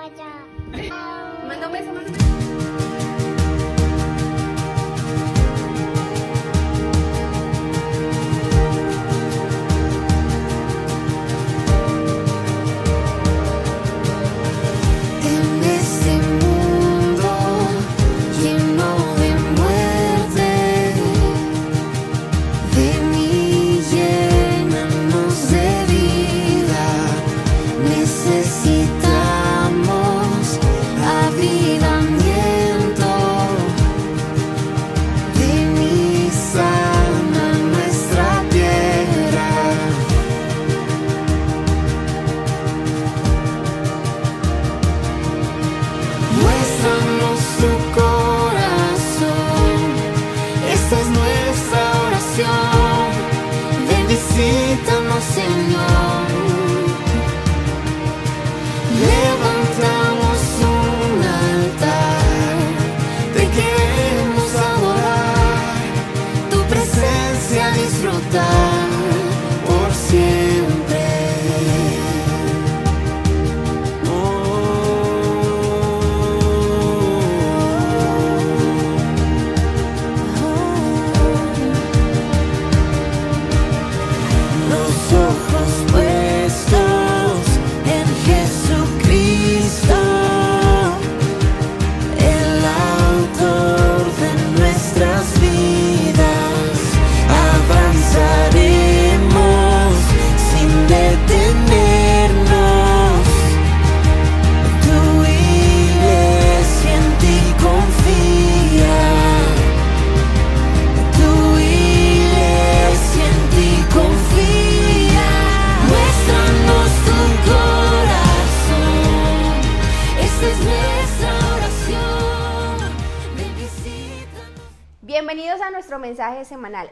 allá. Manda un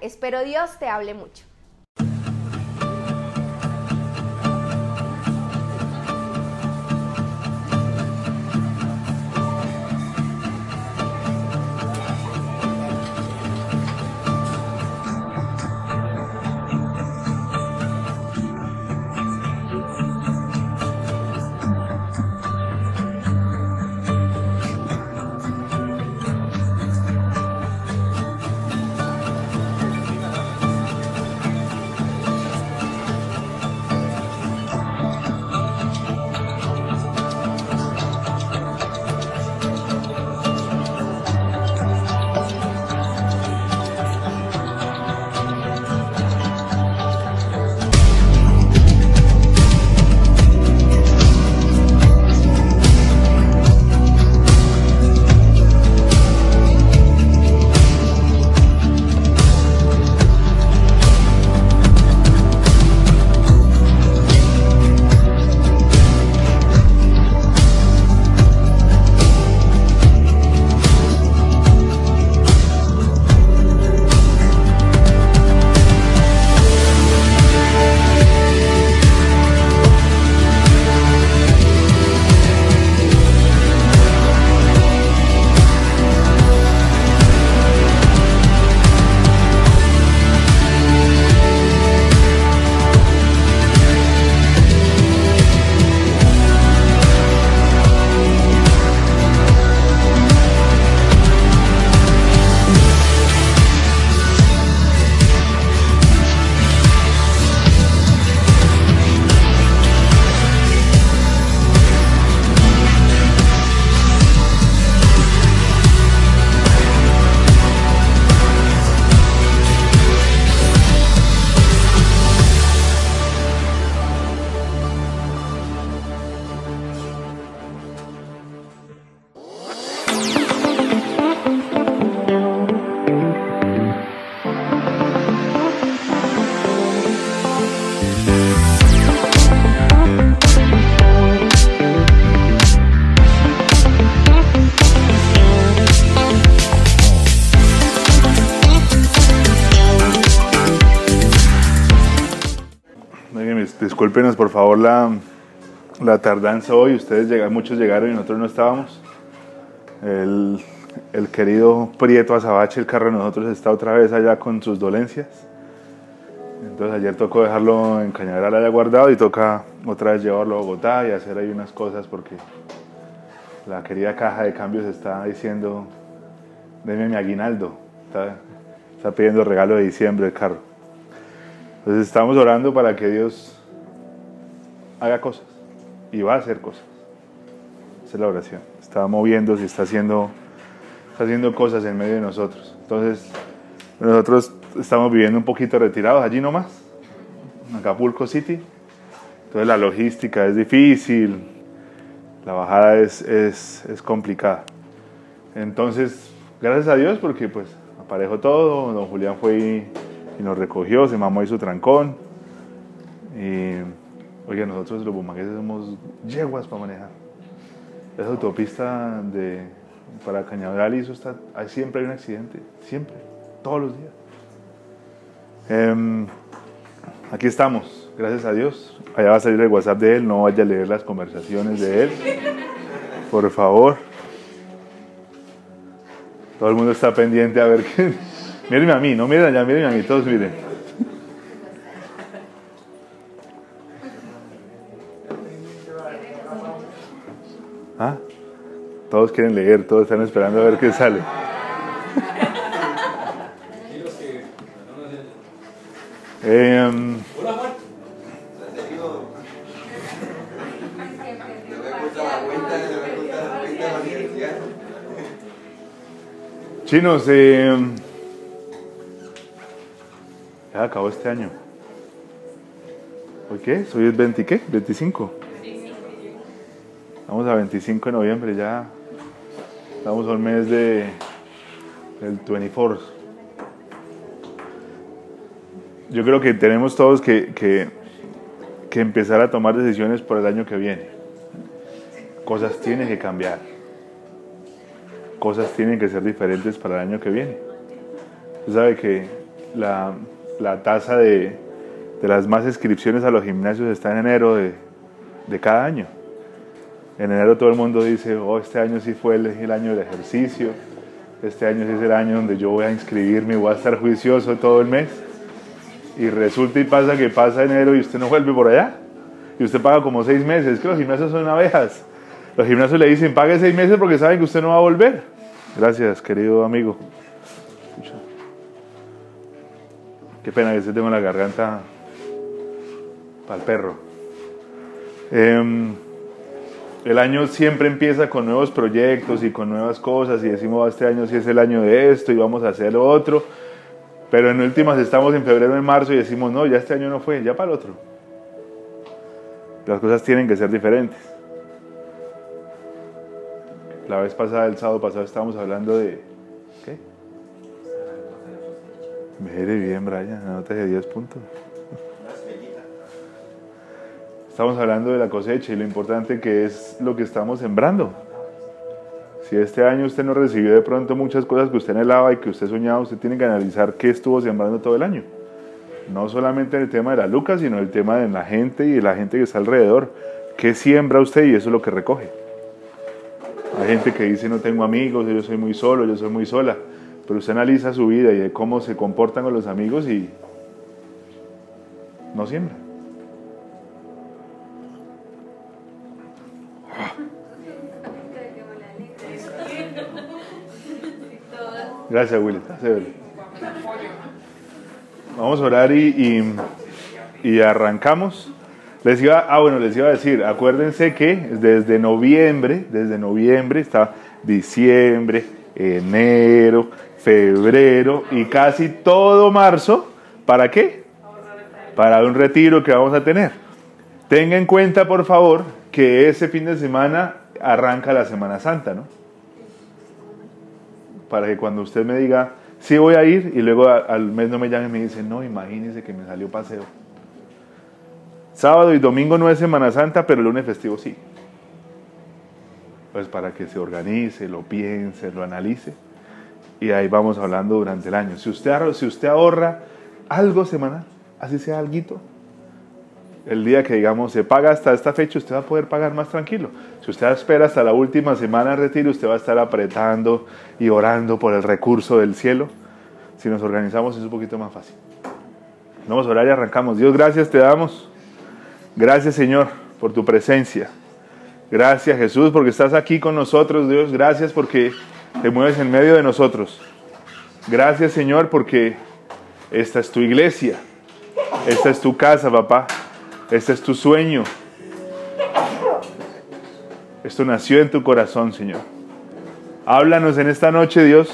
Espero Dios te hable mucho. Discúlpenos por favor la, la tardanza hoy. Ustedes llegaron, muchos llegaron y nosotros no estábamos. El, el querido Prieto Azabache, el carro de nosotros, está otra vez allá con sus dolencias. Entonces ayer tocó dejarlo en Cañaveral allá guardado y toca otra vez llevarlo a Bogotá y hacer ahí unas cosas porque la querida caja de cambios está diciendo, deme mi aguinaldo. Está, está pidiendo regalo de diciembre el carro. Entonces estamos orando para que Dios haga cosas y va a hacer cosas. Esa es la oración. Está moviéndose, está haciendo, está haciendo cosas en medio de nosotros. Entonces, nosotros estamos viviendo un poquito retirados allí nomás, en Acapulco City. Entonces la logística es difícil, la bajada es, es, es complicada. Entonces, gracias a Dios porque pues aparejó todo, don Julián fue y, y nos recogió, se mamó ahí su trancón. Y, oiga, nosotros los bumangueses somos yeguas para manejar. Esa autopista de, para Cañaveral y eso está, ahí siempre hay un accidente, siempre, todos los días. Em, aquí estamos, gracias a Dios. Allá va a salir el WhatsApp de él, no vaya a leer las conversaciones de él. Por favor. Todo el mundo está pendiente a ver qué. Mírenme a mí, no miren allá, miren a mí, todos miren. Todos quieren leer, todos están esperando a ver qué sale. Em, chinos, em, ya acabó este año. ¿Hoy qué? ¿Soy el 20 qué? ¿25? Estamos a 25 de noviembre, ya estamos al mes de, del 24. Yo creo que tenemos todos que, que, que empezar a tomar decisiones por el año que viene. Cosas tienen que cambiar. Cosas tienen que ser diferentes para el año que viene. Usted sabe que la, la tasa de, de las más inscripciones a los gimnasios está en enero de, de cada año. En enero todo el mundo dice, oh, este año sí fue el, el año del ejercicio, este año sí es el año donde yo voy a inscribirme y voy a estar juicioso todo el mes. Y resulta y pasa que pasa enero y usted no vuelve por allá. Y usted paga como seis meses. Es que los gimnasios son abejas. Los gimnasios le dicen, pague seis meses porque saben que usted no va a volver. Gracias, querido amigo. Qué pena que usted tenga la garganta para el perro. Em, el año siempre empieza con nuevos proyectos y con nuevas cosas y decimos, "Ah, este año sí es el año de esto y vamos a hacer otro. Pero en últimas estamos en febrero, en marzo y decimos, no, ya este año no fue, ya para el otro. Las cosas tienen que ser diferentes. La vez pasada, el sábado pasado, estábamos hablando de... ¿Qué? Mire bien, Brian, anote de 10 puntos. Estamos hablando de la cosecha y lo importante que es lo que estamos sembrando. Si este año usted no recibió de pronto muchas cosas que usted anhelaba y que usted soñaba, usted tiene que analizar qué estuvo sembrando todo el año. No solamente en el tema de la Lucas, sino el tema de la gente y de la gente que está alrededor. ¿Qué siembra usted y eso es lo que recoge? Hay gente que dice no tengo amigos, yo soy muy solo, yo soy muy sola. Pero usted analiza su vida y de cómo se comportan con los amigos y no siembra. Gracias, Willy. Vamos a orar y arrancamos. Les iba, ah, bueno, les iba a decir, acuérdense que desde noviembre, desde noviembre está diciembre, enero, febrero y casi todo marzo. ¿Para qué? Para un retiro que vamos a tener. Tenga en cuenta, por favor, que ese fin de semana arranca la Semana Santa, ¿no? Para que cuando usted me diga, sí voy a ir, y luego al mes no me llame y me dice, no, imagínese que me salió paseo. Sábado y domingo no es Semana Santa, pero el lunes festivo sí. Pues para que se organice, lo piense, lo analice. Y ahí vamos hablando durante el año. Si usted, si usted ahorra algo semanal, así sea alguito, el día que digamos se paga hasta esta fecha, usted va a poder pagar más tranquilo. Si usted espera hasta la última semana de retiro, usted va a estar apretando y orando por el recurso del cielo. Si nos organizamos es un poquito más fácil. Vamos a orar y arrancamos. Dios, gracias te damos. Gracias Señor por tu presencia. Gracias Jesús porque estás aquí con nosotros, Dios. Gracias porque te mueves en medio de nosotros. Gracias Señor porque esta es tu iglesia. Esta es tu casa, papá. Este es tu sueño. Esto nació en tu corazón, Señor. Háblanos en esta noche, Dios,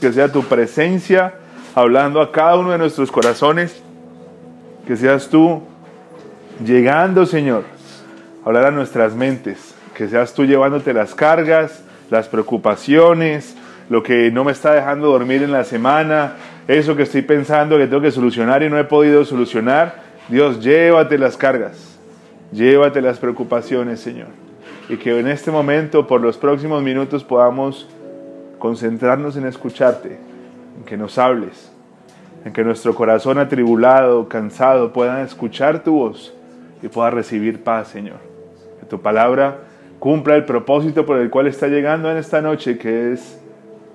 que sea tu presencia hablando a cada uno de nuestros corazones. Que seas tú llegando, Señor, a hablar a nuestras mentes. Que seas tú llevándote las cargas, las preocupaciones, lo que no me está dejando dormir en la semana, eso que estoy pensando que tengo que solucionar y no he podido solucionar. Dios, llévate las cargas, llévate las preocupaciones, Señor. Y que en este momento, por los próximos minutos, podamos concentrarnos en escucharte, en que nos hables, en que nuestro corazón atribulado, cansado, pueda escuchar tu voz y pueda recibir paz, Señor. Que tu palabra cumpla el propósito por el cual está llegando en esta noche, que es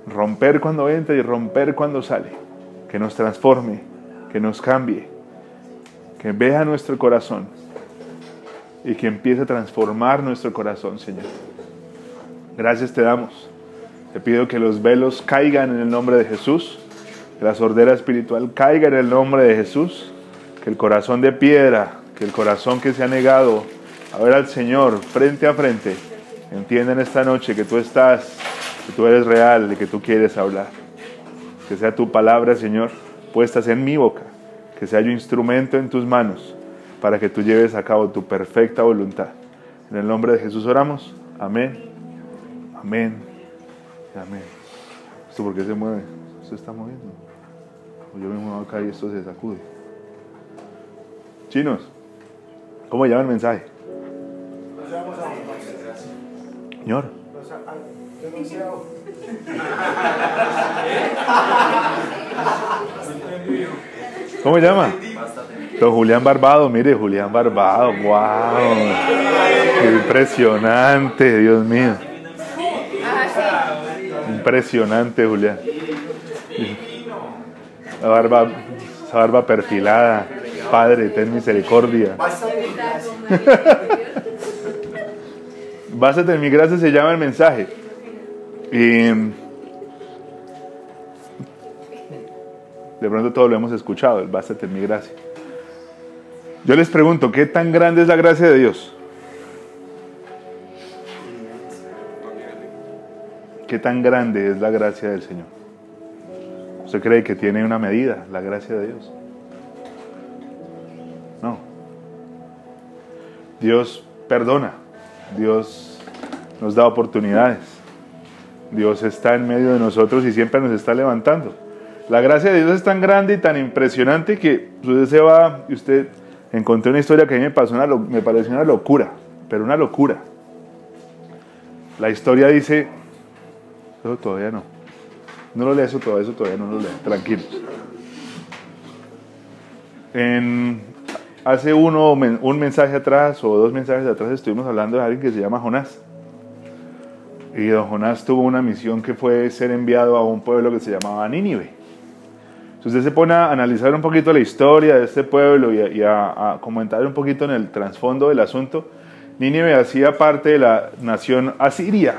romper cuando entra y romper cuando sale. Que nos transforme, que nos cambie, que vea nuestro corazón y que empiece a transformar nuestro corazón, Señor. Gracias te damos. Te pido que los velos caigan en el nombre de Jesús, que la sordera espiritual caiga en el nombre de Jesús, que el corazón de piedra, que el corazón que se ha negado a ver al Señor frente a frente, entienda en esta noche que tú estás, que tú eres real y que tú quieres hablar. Que sea tu palabra, Señor, puestas en mi boca, que sea yo instrumento en tus manos para que tú lleves a cabo tu perfecta voluntad. En el nombre de Jesús oramos. Amén. Amén. Amén. ¿Esto por qué se mueve? ¿Esto está moviendo? O yo me muevo acá y esto se sacude. Chinos, ¿cómo llama el mensaje? Señor. ¿Cómo llama? Don Julián Barbado, mire, Julián Barbado, wow. Impresionante, Dios mío. Impresionante, Julián. La barba, esa barba perfilada. Padre, ten misericordia. Básate en mi gracia se llama el mensaje. Y de pronto todo lo hemos escuchado, el bástate en mi gracia. Yo les pregunto, ¿qué tan grande es la gracia de Dios? ¿Qué tan grande es la gracia del Señor? ¿Usted cree que tiene una medida la gracia de Dios? No. Dios perdona. Dios nos da oportunidades. Dios está en medio de nosotros y siempre nos está levantando. La gracia de Dios es tan grande y tan impresionante que usted se va y usted encontré una historia que a mí me, pasó una, me pareció una locura, pero una locura. La historia dice, eso todavía no, no lo lea eso todavía, eso todavía no lo lea, tranquilos. En, hace uno, un mensaje atrás o dos mensajes atrás estuvimos hablando de alguien que se llama Jonás. Y don Jonás tuvo una misión que fue ser enviado a un pueblo que se llamaba Nínive. Si usted se pone a analizar un poquito la historia de este pueblo y a, comentar un poquito en el trasfondo del asunto, Nínive hacía parte de la nación asiria.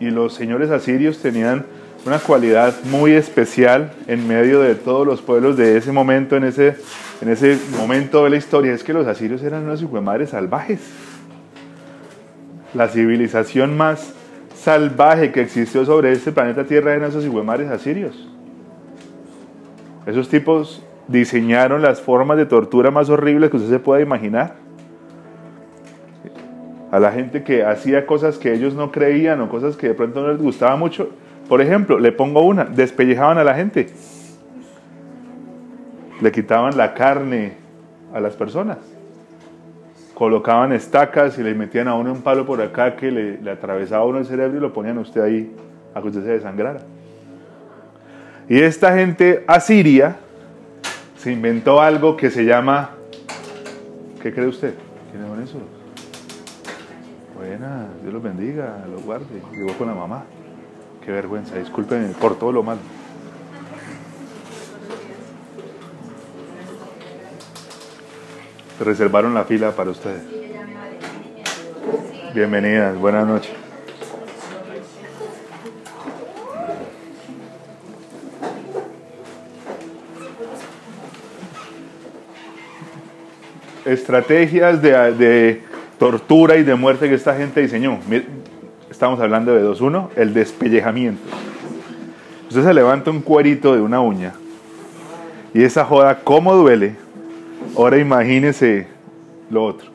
Y los señores asirios tenían una cualidad muy especial en medio de todos los pueblos de ese momento, en ese, en ese momento de la historia, es que los asirios eran unos madres salvajes. La civilización más salvaje que existió sobre este planeta Tierra eran esos mares asirios. Esos tipos diseñaron las formas de tortura más horribles que usted se pueda imaginar. A la gente que hacía cosas que ellos no creían o cosas que de pronto no les gustaba mucho. Por ejemplo, le pongo una, despellejaban a la gente. Le quitaban la carne a las personas. Colocaban estacas y le metían a uno un palo por acá que le, le atravesaba a uno el cerebro y lo ponían a usted ahí a que usted se desangrara. Y esta gente asiria se inventó algo que se llama. ¿Qué cree usted? ¿Quiénes son esos? Buena, Dios los bendiga, los guarde. Llegó con la mamá. Qué vergüenza, discúlpenme por todo lo malo. Reservaron la fila para ustedes. Bienvenidas, buenas noches. Estrategias de, tortura y de muerte que esta gente diseñó. Estamos hablando de 2.1, el despellejamiento. Usted se levanta un cuerito de una uña y esa joda, ¿cómo duele? Ahora imagínese lo otro.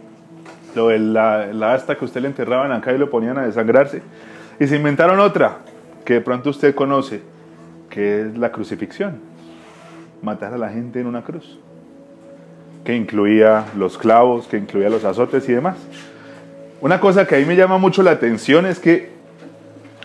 Lo de la, la asta que usted le enterraban acá y lo ponían a desangrarse. Y se inventaron otra, que de pronto usted conoce, que es la crucifixión. Matar a la gente en una cruz. Que incluía los clavos, que incluía los azotes y demás. Una cosa que a mí me llama mucho la atención es que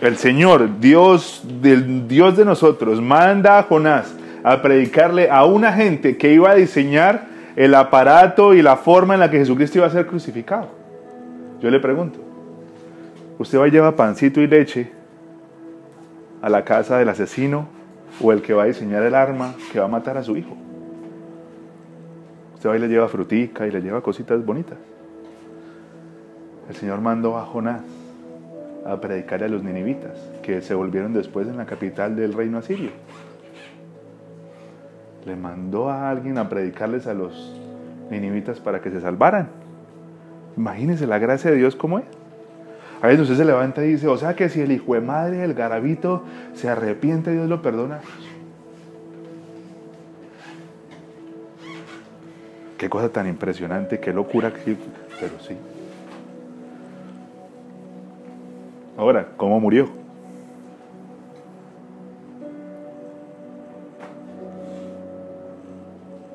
el Señor, Dios del Dios de nosotros, manda a Jonás a predicarle a una gente que iba a diseñar el aparato y la forma en la que Jesucristo iba a ser crucificado. Yo le pregunto, ¿usted va y lleva pancito y leche a la casa del asesino o el que va a diseñar el arma que va a matar a su hijo? Usted va y le lleva frutica y le lleva cositas bonitas. El Señor mandó a Jonás a predicarle a los ninivitas, que se volvieron después en la capital del reino asirio. Le mandó a alguien a predicarles a los ninivitas para que se salvaran. Imagínense la gracia de Dios como es. A veces usted se levanta y dice, o sea que si el hijo de madre del garabito se arrepiente, Dios lo perdona. Qué cosa tan impresionante, qué locura, pero sí. Ahora, ¿cómo murió?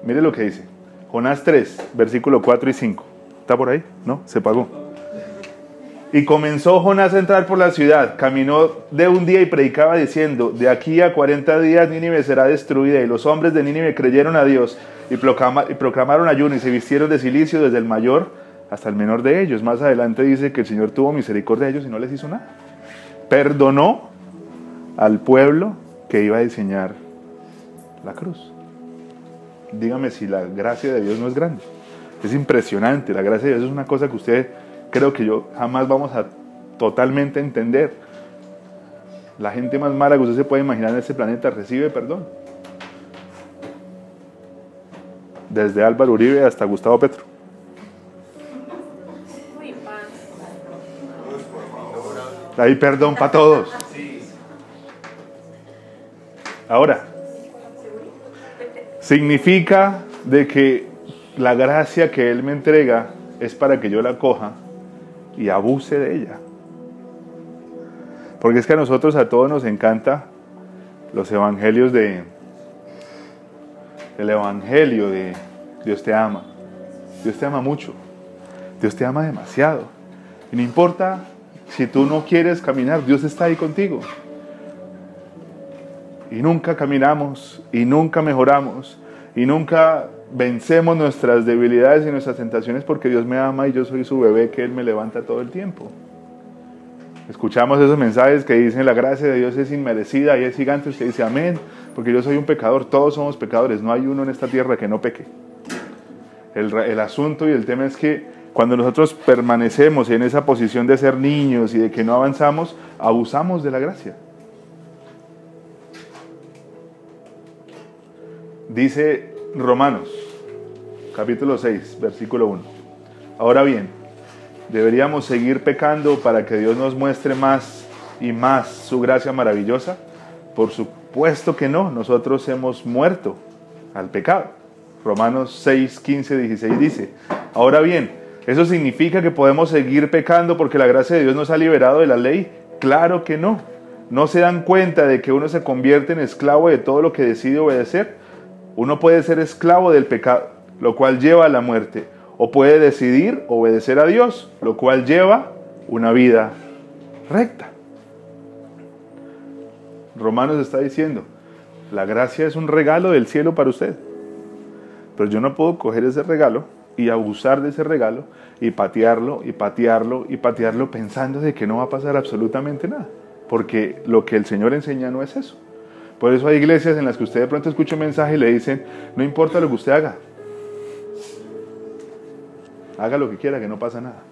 Mire lo que dice. Jonás 3, versículo 4 y 5. ¿Está por ahí? ¿No? Se pagó. Y comenzó Jonás a entrar por la ciudad. Caminó de un día y predicaba diciendo, de aquí a 40 días Nínive será destruida. Y los hombres de Nínive creyeron a Dios y, proclama- y proclamaron ayuno y se vistieron de silicio desde el mayor hasta el menor de ellos. Más adelante dice que el Señor tuvo misericordia de ellos y no les hizo nada. Perdonó al pueblo que iba a diseñar la cruz. Dígame si la gracia de Dios no es grande. Es impresionante. La gracia de Dios es una cosa que usted creo que yo jamás vamos a totalmente entender. La gente más mala que usted se puede imaginar en este planeta recibe perdón. Desde Álvaro Uribe hasta Gustavo Petro. Hay perdón para todos. Ahora, significa de que la gracia que Él me entrega es para que yo la coja y abuse de ella. Porque es que a nosotros a todos nos encanta los evangelios de el evangelio de Dios te ama. Dios te ama mucho. Dios te ama demasiado. Y no importa si tú no quieres caminar, Dios está ahí contigo. Y nunca caminamos, y nunca mejoramos, y nunca vencemos nuestras debilidades y nuestras tentaciones porque Dios me ama y yo soy su bebé que Él me levanta todo el tiempo. Escuchamos esos mensajes que dicen la gracia de Dios es inmerecida y es gigante. Usted dice amén, porque yo soy un pecador, todos somos pecadores, no hay uno en esta tierra que no peque. El, el asunto y el tema es que cuando nosotros permanecemos en esa posición de ser niños y de que no avanzamos, abusamos de la gracia. Dice Romanos, capítulo 6, versículo 1. Ahora bien, ¿deberíamos seguir pecando para que Dios nos muestre más y más su gracia maravillosa? Por supuesto que no, nosotros hemos muerto al pecado. Romanos 6, 15, 16 dice, ahora bien, ¿eso significa que podemos seguir pecando porque la gracia de Dios nos ha liberado de la ley? Claro que no. ¿No se dan cuenta de que uno se convierte en esclavo de todo lo que decide obedecer? Uno puede ser esclavo del pecado, lo cual lleva a la muerte, o puede decidir obedecer a Dios, lo cual lleva una vida recta. Romanos está diciendo, la gracia es un regalo del cielo para usted, pero yo no puedo coger ese regalo y abusar de ese regalo y patearlo y patearlo y patearlo pensando de que no va a pasar absolutamente nada, porque lo que el Señor enseña no es eso. Por eso hay iglesias en las que usted de pronto escucha un mensaje y le dicen, no importa lo que usted haga, haga lo que quiera, que no pasa nada.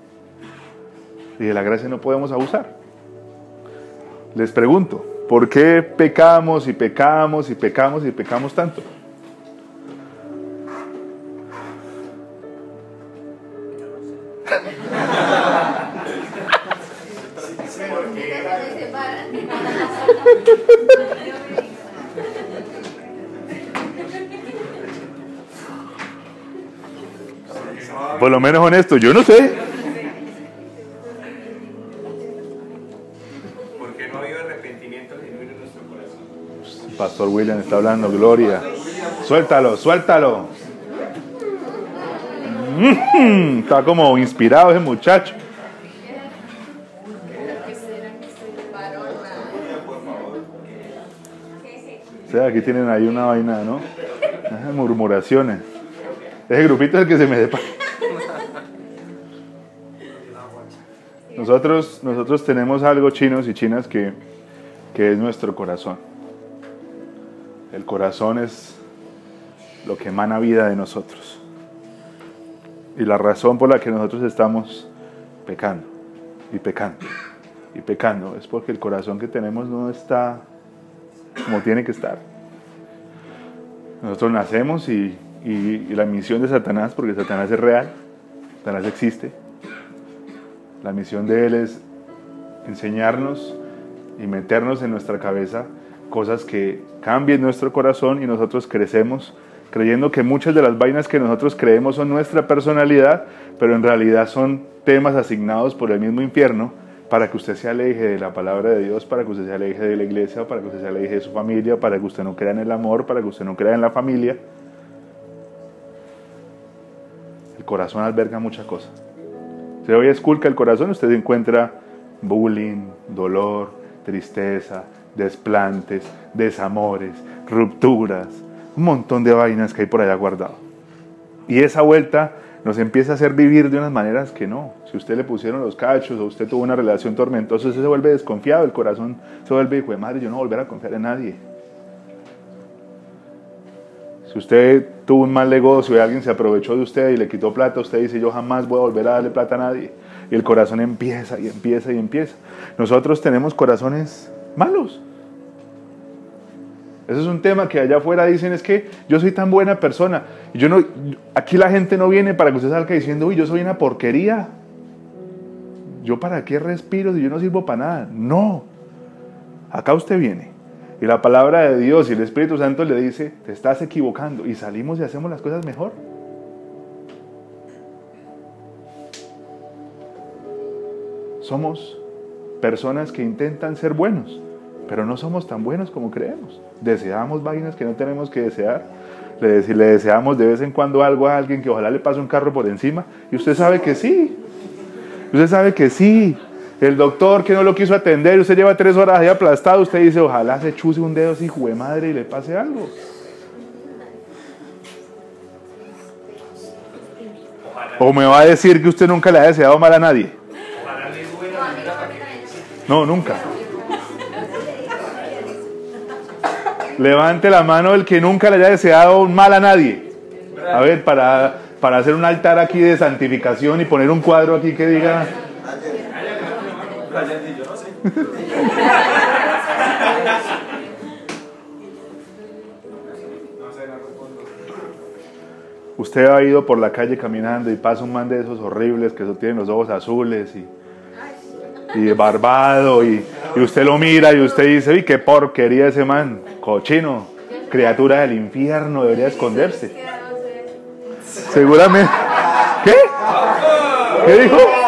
y de la gracia no podemos abusar. Les pregunto, ¿por qué pecamos y pecamos y pecamos y pecamos tanto? Por lo menos honesto, yo no sé. Porque no ha habido arrepentimiento genuino en nuestro corazón. Pastor William está hablando, gloria. Suéltalo, suéltalo. Mm, Está como inspirado ese muchacho. O sea, aquí tienen ahí una vaina, ¿no? Murmuraciones. Ese grupito es el que se me depa. Nosotros, nosotros tenemos algo chinos y chinas que, que es nuestro corazón. El corazón es lo que emana vida de nosotros. Y la razón por la que nosotros estamos pecando y pecando y pecando es porque el corazón que tenemos no está como tiene que estar. Nosotros nacemos y, y- y la misión de Satanás, porque Satanás es real, Satanás existe, la misión de él es enseñarnos y meternos en nuestra cabeza cosas que cambien nuestro corazón y nosotros crecemos creyendo que muchas de las vainas que nosotros creemos son nuestra personalidad, pero en realidad son temas asignados por el mismo infierno para que usted se aleje de la palabra de Dios, para que usted se aleje de la iglesia, para que usted se aleje de su familia, para que usted no crea en el amor, para que usted no crea en la familia. El corazón alberga muchas cosas. Si hoy esculca el corazón, usted encuentra bullying, dolor, tristeza, desplantes, desamores, rupturas, un montón de vainas que hay por allá guardado. Y esa vuelta nos empieza a hacer vivir de unas maneras que no. Si usted le pusieron los cachos o usted tuvo una relación tormentosa, se vuelve desconfiado, el corazón se vuelve, hijo de madre, yo no voy a volver a confiar en nadie. Si usted tuvo un mal negocio y alguien se aprovechó de usted y le quitó plata, usted dice, yo jamás voy a volver a darle plata a nadie. Y el corazón empieza y empieza y empieza. Nosotros tenemos corazones malos. Ese es un tema que allá afuera dicen es que yo soy tan buena persona. Yo no, aquí la gente no viene para que usted salga diciendo, uy, yo soy una porquería. ¿Yo para qué respiro si yo no sirvo para nada? No. Acá usted viene. Y la palabra de Dios y el Espíritu Santo le dice, te estás equivocando. Y salimos y hacemos las cosas mejor. Somos personas que intentan ser buenos, pero no somos tan buenos como creemos. Deseamos vainas que no tenemos que desear. Le, le deseamos de vez en cuando algo a alguien que ojalá le pase un carro por encima. Y usted sabe que sí. Usted sabe que sí. El doctor que no lo quiso atender, usted lleva tres horas ahí aplastado, usted dice, ojalá se chuse un dedo así, de madre, y le pase algo. O me va a decir que usted nunca le ha deseado mal a nadie. Ojalá No, nunca. Levante la mano el que nunca le haya deseado mal a nadie. A ver, para, para hacer un altar aquí de santificación y poner un cuadro aquí que diga... Usted ha ido por la calle caminando y pasa un man de esos horribles que tienen los ojos azules y, y barbado y, y usted lo mira y usted dice, uy, qué porquería ese man, cochino, criatura del infierno, debería esconderse. Seguramente. ¿Qué? ¿Qué dijo?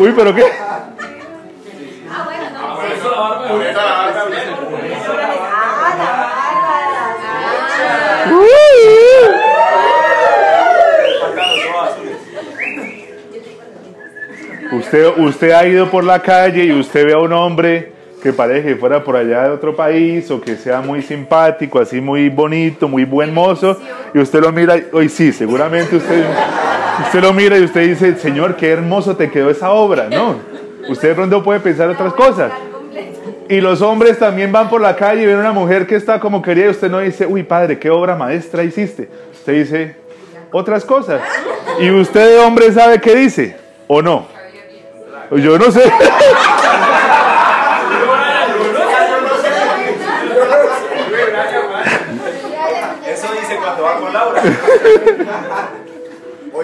Uy, pero qué. Usted, usted ha ido por la calle y usted ve a un hombre que parece que fuera por allá de otro país o que sea muy simpático, así muy bonito, muy buen mozo, y usted lo mira y hoy sí, seguramente usted, usted lo mira y usted dice, Señor, qué hermoso te quedó esa obra, ¿no? Usted pronto puede pensar otras cosas. Y los hombres también van por la calle y ven una mujer que está como quería y usted no dice, uy, padre, qué obra maestra hiciste. Usted dice otras cosas. Y usted de hombre sabe qué dice, ¿o no? Yo no sé. Eso dice cuando va con Laura.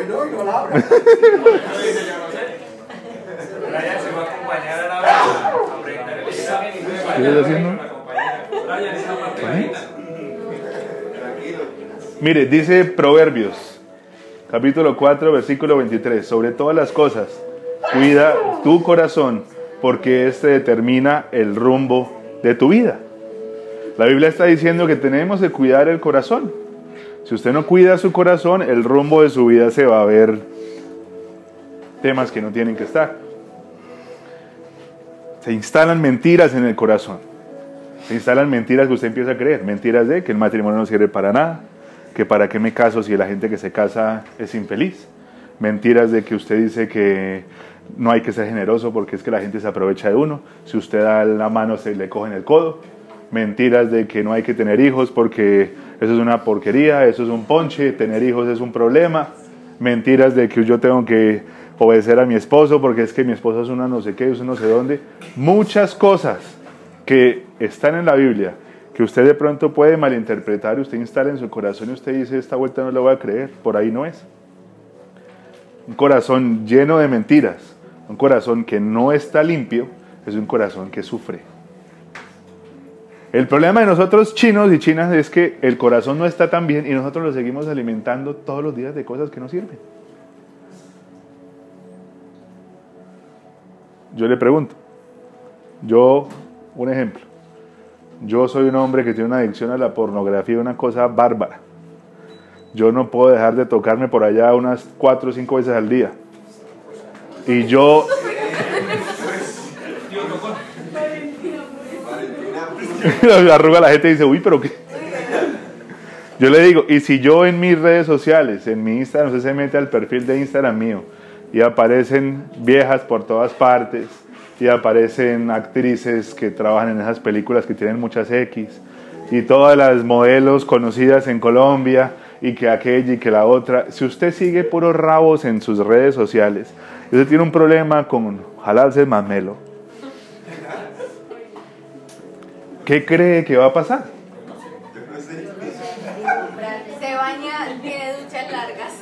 Mire, dice Proverbios, capítulo 4, versículo 23, sobre todas las cosas, cuida tu corazón, porque este determina el rumbo de tu vida. La Biblia está diciendo que tenemos que cuidar el corazón. Si usted no cuida su corazón, el rumbo de su vida se va a ver temas que no tienen que estar. Se instalan mentiras en el corazón. Se instalan mentiras que usted empieza a creer. Mentiras de que el matrimonio no sirve para nada, que para qué me caso si la gente que se casa es infeliz. Mentiras de que usted dice que no hay que ser generoso porque es que la gente se aprovecha de uno. Si usted da la mano se le cogen el codo. Mentiras de que no hay que tener hijos porque eso es una porquería, eso es un ponche, tener hijos es un problema. Mentiras de que yo tengo que obedecer a mi esposo porque es que mi esposo es una no sé qué, es un no sé dónde. Muchas cosas que están en la Biblia que usted de pronto puede malinterpretar y usted instala en su corazón y usted dice, esta vuelta no la voy a creer, por ahí no es. Un corazón lleno de mentiras, un corazón que no está limpio, es un corazón que sufre. El problema de nosotros chinos y chinas es que el corazón no está tan bien y nosotros lo seguimos alimentando todos los días de cosas que no sirven. Yo le pregunto, yo, un ejemplo, yo soy un hombre que tiene una adicción a la pornografía, una cosa bárbara. Yo no puedo dejar de tocarme por allá unas cuatro o cinco veces al día. Y yo, arruga la gente dice, uy, pero qué. Yo le digo, y si yo en mis redes sociales, en mi Instagram, usted se mete al perfil de Instagram mío y aparecen viejas por todas partes y aparecen actrices que trabajan en esas películas que tienen muchas X y todas las modelos conocidas en Colombia y que aquella y que la otra, si usted sigue puros rabos en sus redes sociales, usted tiene un problema con jalarse mamelo, ¿qué cree que va a pasar? Se baña, tiene duchas largas.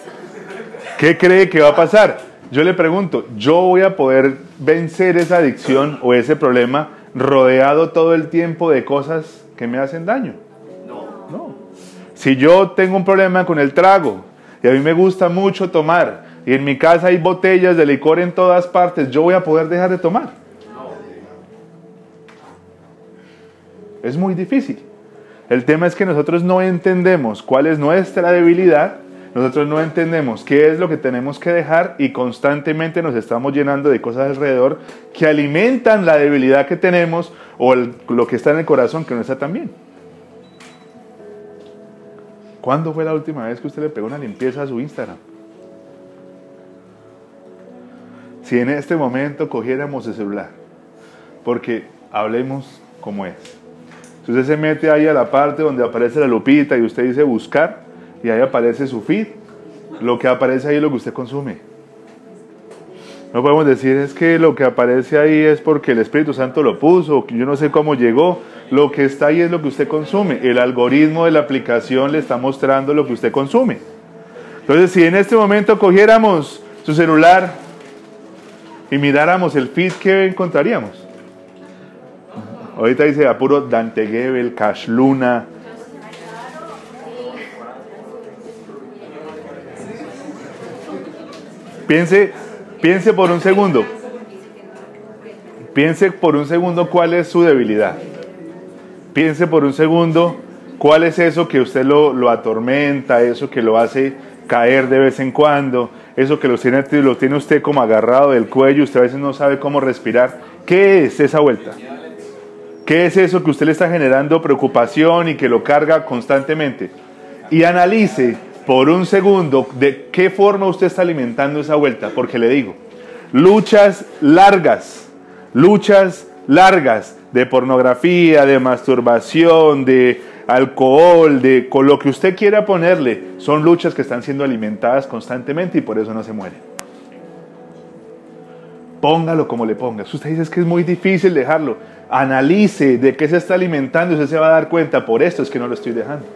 ¿Qué cree que va a pasar? Yo le pregunto, ¿yo voy a poder vencer esa adicción o ese problema rodeado todo el tiempo de cosas que me hacen daño? No. Si yo tengo un problema con el trago y a mí me gusta mucho tomar y en mi casa hay botellas de licor en todas partes, ¿yo voy a poder dejar de tomar? Es muy difícil. El tema es que nosotros no entendemos cuál es nuestra debilidad, nosotros no entendemos qué es lo que tenemos que dejar y constantemente nos estamos llenando de cosas alrededor que alimentan la debilidad que tenemos o lo que está en el corazón que no está tan bien. ¿Cuándo fue la última vez que usted le pegó una limpieza a su Instagram? Si en este momento cogiéramos el celular, porque hablemos como es. Si usted se mete ahí a la parte donde aparece la lupita y usted dice buscar y ahí aparece su feed, lo que aparece ahí es lo que usted consume. No podemos decir es que lo que aparece ahí es porque el Espíritu Santo lo puso, yo no sé cómo llegó. Lo que está ahí es lo que usted consume. El algoritmo de la aplicación le está mostrando lo que usted consume. Entonces, si en este momento cogiéramos su celular y miráramos el feed, ¿qué encontraríamos? Ahorita dice a puro Dante Gebel, Cash Luna. Piense, piense por un segundo. Piense por un segundo cuál es su debilidad. Piense por un segundo cuál es eso que usted lo, lo atormenta, eso que lo hace caer de vez en cuando, eso que lo tiene, lo tiene usted como agarrado del cuello, usted a veces no sabe cómo respirar. ¿Qué es esa vuelta? ¿Qué es eso que usted le está generando preocupación y que lo carga constantemente? Y analice por un segundo de qué forma usted está alimentando esa vuelta, porque le digo, luchas largas, luchas largas de pornografía, de masturbación, de alcohol, de con lo que usted quiera ponerle, son luchas que están siendo alimentadas constantemente y por eso no se mueren. Póngalo como le ponga. Si usted dice que es muy difícil dejarlo, analice de qué se está alimentando usted se va a dar cuenta. Por esto es que no lo estoy dejando.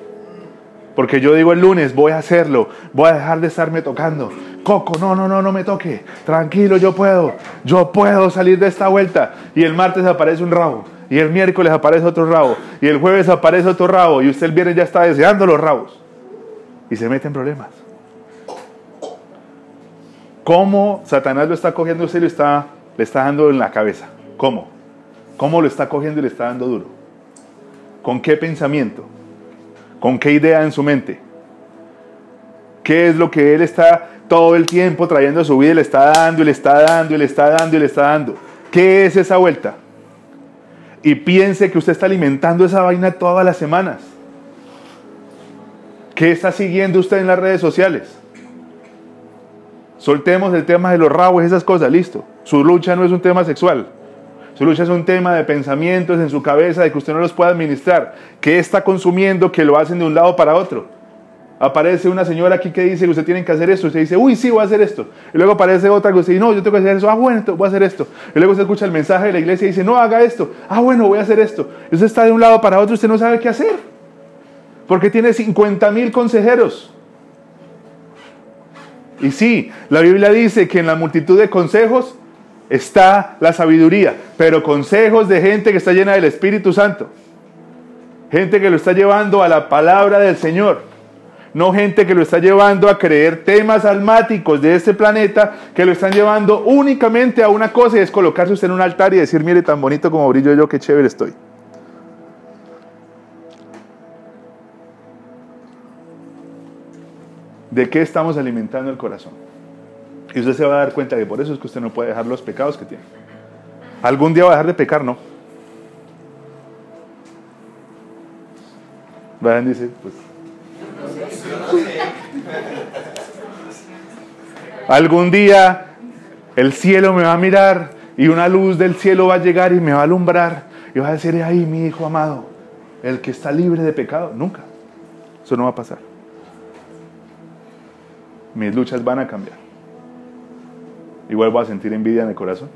Porque yo digo el lunes, voy a hacerlo, voy a dejar de estarme tocando. Coco, no, no, no, no me toque. Tranquilo, yo puedo. Yo puedo salir de esta vuelta. Y el martes aparece un rabo. Y el miércoles aparece otro rabo. Y el jueves aparece otro rabo. Y usted el viernes ya está deseando los rabos. Y se mete en problemas. ¿Cómo Satanás lo está cogiendo usted y lo está, le está dando en la cabeza? ¿Cómo? ¿Cómo lo está cogiendo y le está dando duro? ¿Con qué pensamiento? ¿Con qué idea en su mente? ¿Qué es lo que él está todo el tiempo trayendo a su vida y le está dando y le está dando y le está dando y le está dando? ¿Qué es esa vuelta? Y piense que usted está alimentando esa vaina todas las semanas. ¿Qué está siguiendo usted en las redes sociales? Soltemos el tema de los rabos y esas cosas, listo. Su lucha no es un tema sexual. Su lucha es un tema de pensamientos en su cabeza, de que usted no los puede administrar. ¿Qué está consumiendo que lo hacen de un lado para otro? Aparece una señora aquí que dice que usted tiene que hacer esto. Usted dice, uy, sí, voy a hacer esto. Y luego aparece otra que usted dice, no, yo tengo que hacer eso. Ah, bueno, voy a hacer esto. Y luego usted escucha el mensaje de la iglesia y dice, no, haga esto. Ah, bueno, voy a hacer esto. Y usted está de un lado para otro usted no sabe qué hacer. Porque tiene 50 mil consejeros. Y sí, la Biblia dice que en la multitud de consejos está la sabiduría, pero consejos de gente que está llena del Espíritu Santo. Gente que lo está llevando a la palabra del Señor. No gente que lo está llevando a creer temas almáticos de este planeta, que lo están llevando únicamente a una cosa y es colocarse usted en un altar y decir, mire tan bonito como brillo yo, qué chévere estoy. ¿De qué estamos alimentando el corazón? Y usted se va a dar cuenta que por eso es que usted no puede dejar los pecados que tiene. Algún día va a dejar de pecar, ¿no? Vayan, dice, pues. Algún día el cielo me va a mirar y una luz del cielo va a llegar y me va a alumbrar y va a decir, ahí mi hijo amado, el que está libre de pecado. Nunca. Eso no va a pasar mis luchas van a cambiar. Igual voy a sentir envidia en el corazón.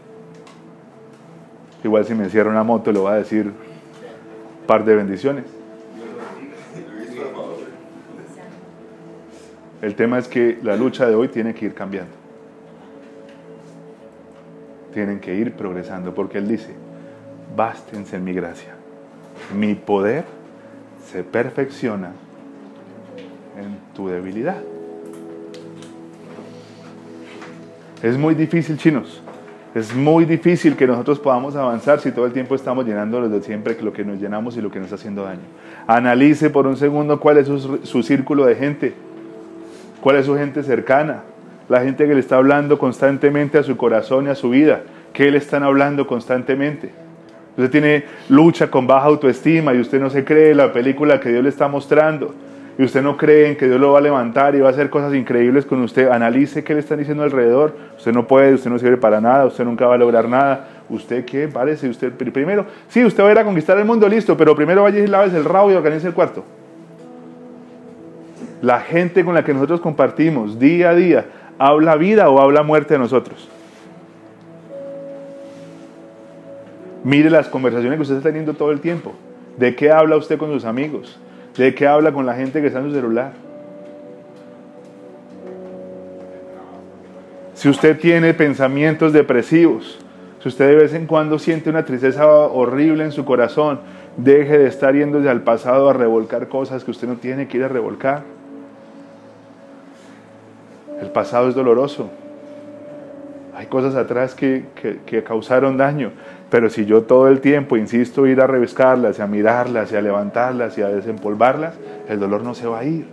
Igual si me encierra una moto le voy a decir par de bendiciones. El tema es que la lucha de hoy tiene que ir cambiando. Tienen que ir progresando porque Él dice, bástense en mi gracia. Mi poder se perfecciona en tu debilidad. Es muy difícil, chinos. Es muy difícil que nosotros podamos avanzar si todo el tiempo estamos llenándonos de siempre lo que nos llenamos y lo que nos está haciendo daño. Analice por un segundo cuál es su, su círculo de gente, cuál es su gente cercana, la gente que le está hablando constantemente a su corazón y a su vida, que le están hablando constantemente. Usted tiene lucha con baja autoestima y usted no se cree la película que Dios le está mostrando y usted no cree en que Dios lo va a levantar y va a hacer cosas increíbles con usted, analice qué le están diciendo alrededor. Usted no puede, usted no sirve para nada, usted nunca va a lograr nada. ¿Usted qué? Parece usted primero, sí, usted va a ir a conquistar el mundo, listo, pero primero vaya y lávese el rabo y organice el cuarto. La gente con la que nosotros compartimos día a día, ¿habla vida o habla muerte de nosotros? Mire las conversaciones que usted está teniendo todo el tiempo. ¿De qué habla usted con sus amigos? ¿De qué habla con la gente que está en su celular? Si usted tiene pensamientos depresivos, si usted de vez en cuando siente una tristeza horrible en su corazón, deje de estar yéndose al pasado a revolcar cosas que usted no tiene que ir a revolcar. El pasado es doloroso. Hay cosas atrás que, que, que causaron daño. Pero si yo todo el tiempo insisto ir a reviscarlas, y a mirarlas, y a levantarlas, y a desempolvarlas, el dolor no se va a ir.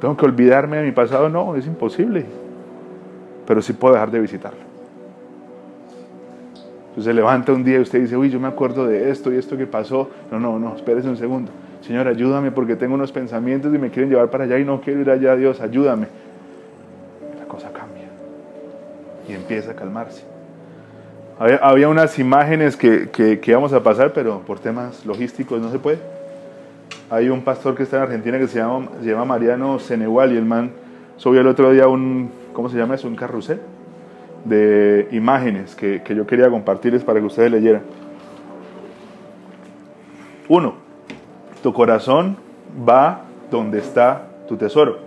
¿Tengo que olvidarme de mi pasado? No, es imposible. Pero sí puedo dejar de visitarlo. Entonces se levanta un día y usted dice, uy, yo me acuerdo de esto y esto que pasó. No, no, no, espérese un segundo. Señor, ayúdame porque tengo unos pensamientos y me quieren llevar para allá y no quiero ir allá. Dios, ayúdame. Y empieza a calmarse. Había, había unas imágenes que, que, que íbamos a pasar, pero por temas logísticos no se puede. Hay un pastor que está en Argentina que se llama, se llama Mariano Cenegual y el man, subí el otro día un, ¿cómo se llama eso? Un carrusel de imágenes que, que yo quería compartirles para que ustedes leyeran. Uno, tu corazón va donde está tu tesoro.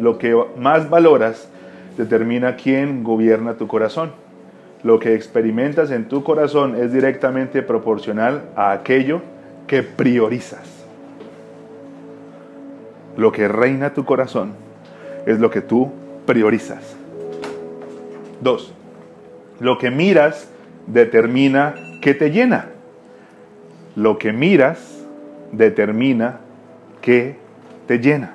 Lo que más valoras determina quién gobierna tu corazón. Lo que experimentas en tu corazón es directamente proporcional a aquello que priorizas. Lo que reina tu corazón es lo que tú priorizas. Dos, lo que miras determina qué te llena. Lo que miras determina qué te llena.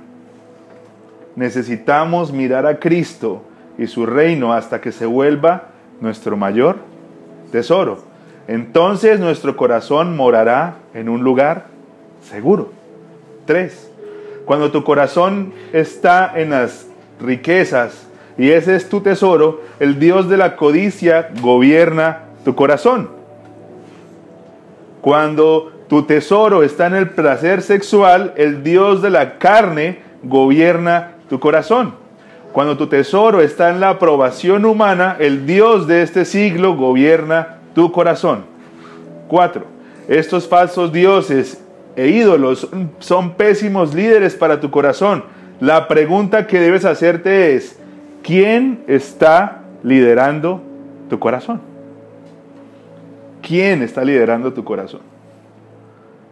Necesitamos mirar a Cristo y su reino hasta que se vuelva nuestro mayor tesoro. Entonces nuestro corazón morará en un lugar seguro. Tres, cuando tu corazón está en las riquezas y ese es tu tesoro, el Dios de la codicia gobierna tu corazón. Cuando tu tesoro está en el placer sexual, el Dios de la carne gobierna tu corazón. Cuando tu tesoro está en la aprobación humana, el Dios de este siglo gobierna tu corazón. 4. Estos falsos dioses e ídolos son pésimos líderes para tu corazón. La pregunta que debes hacerte es, ¿quién está liderando tu corazón? ¿Quién está liderando tu corazón?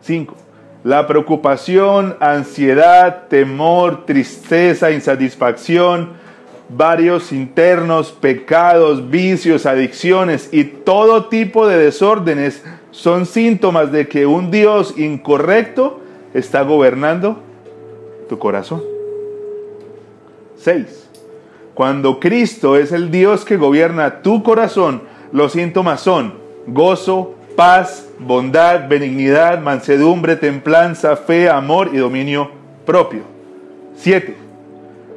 5. La preocupación, ansiedad, temor, tristeza, insatisfacción, varios internos, pecados, vicios, adicciones y todo tipo de desórdenes son síntomas de que un Dios incorrecto está gobernando tu corazón. 6. Cuando Cristo es el Dios que gobierna tu corazón, los síntomas son gozo, paz, bondad, benignidad, mansedumbre, templanza, fe, amor y dominio propio. 7.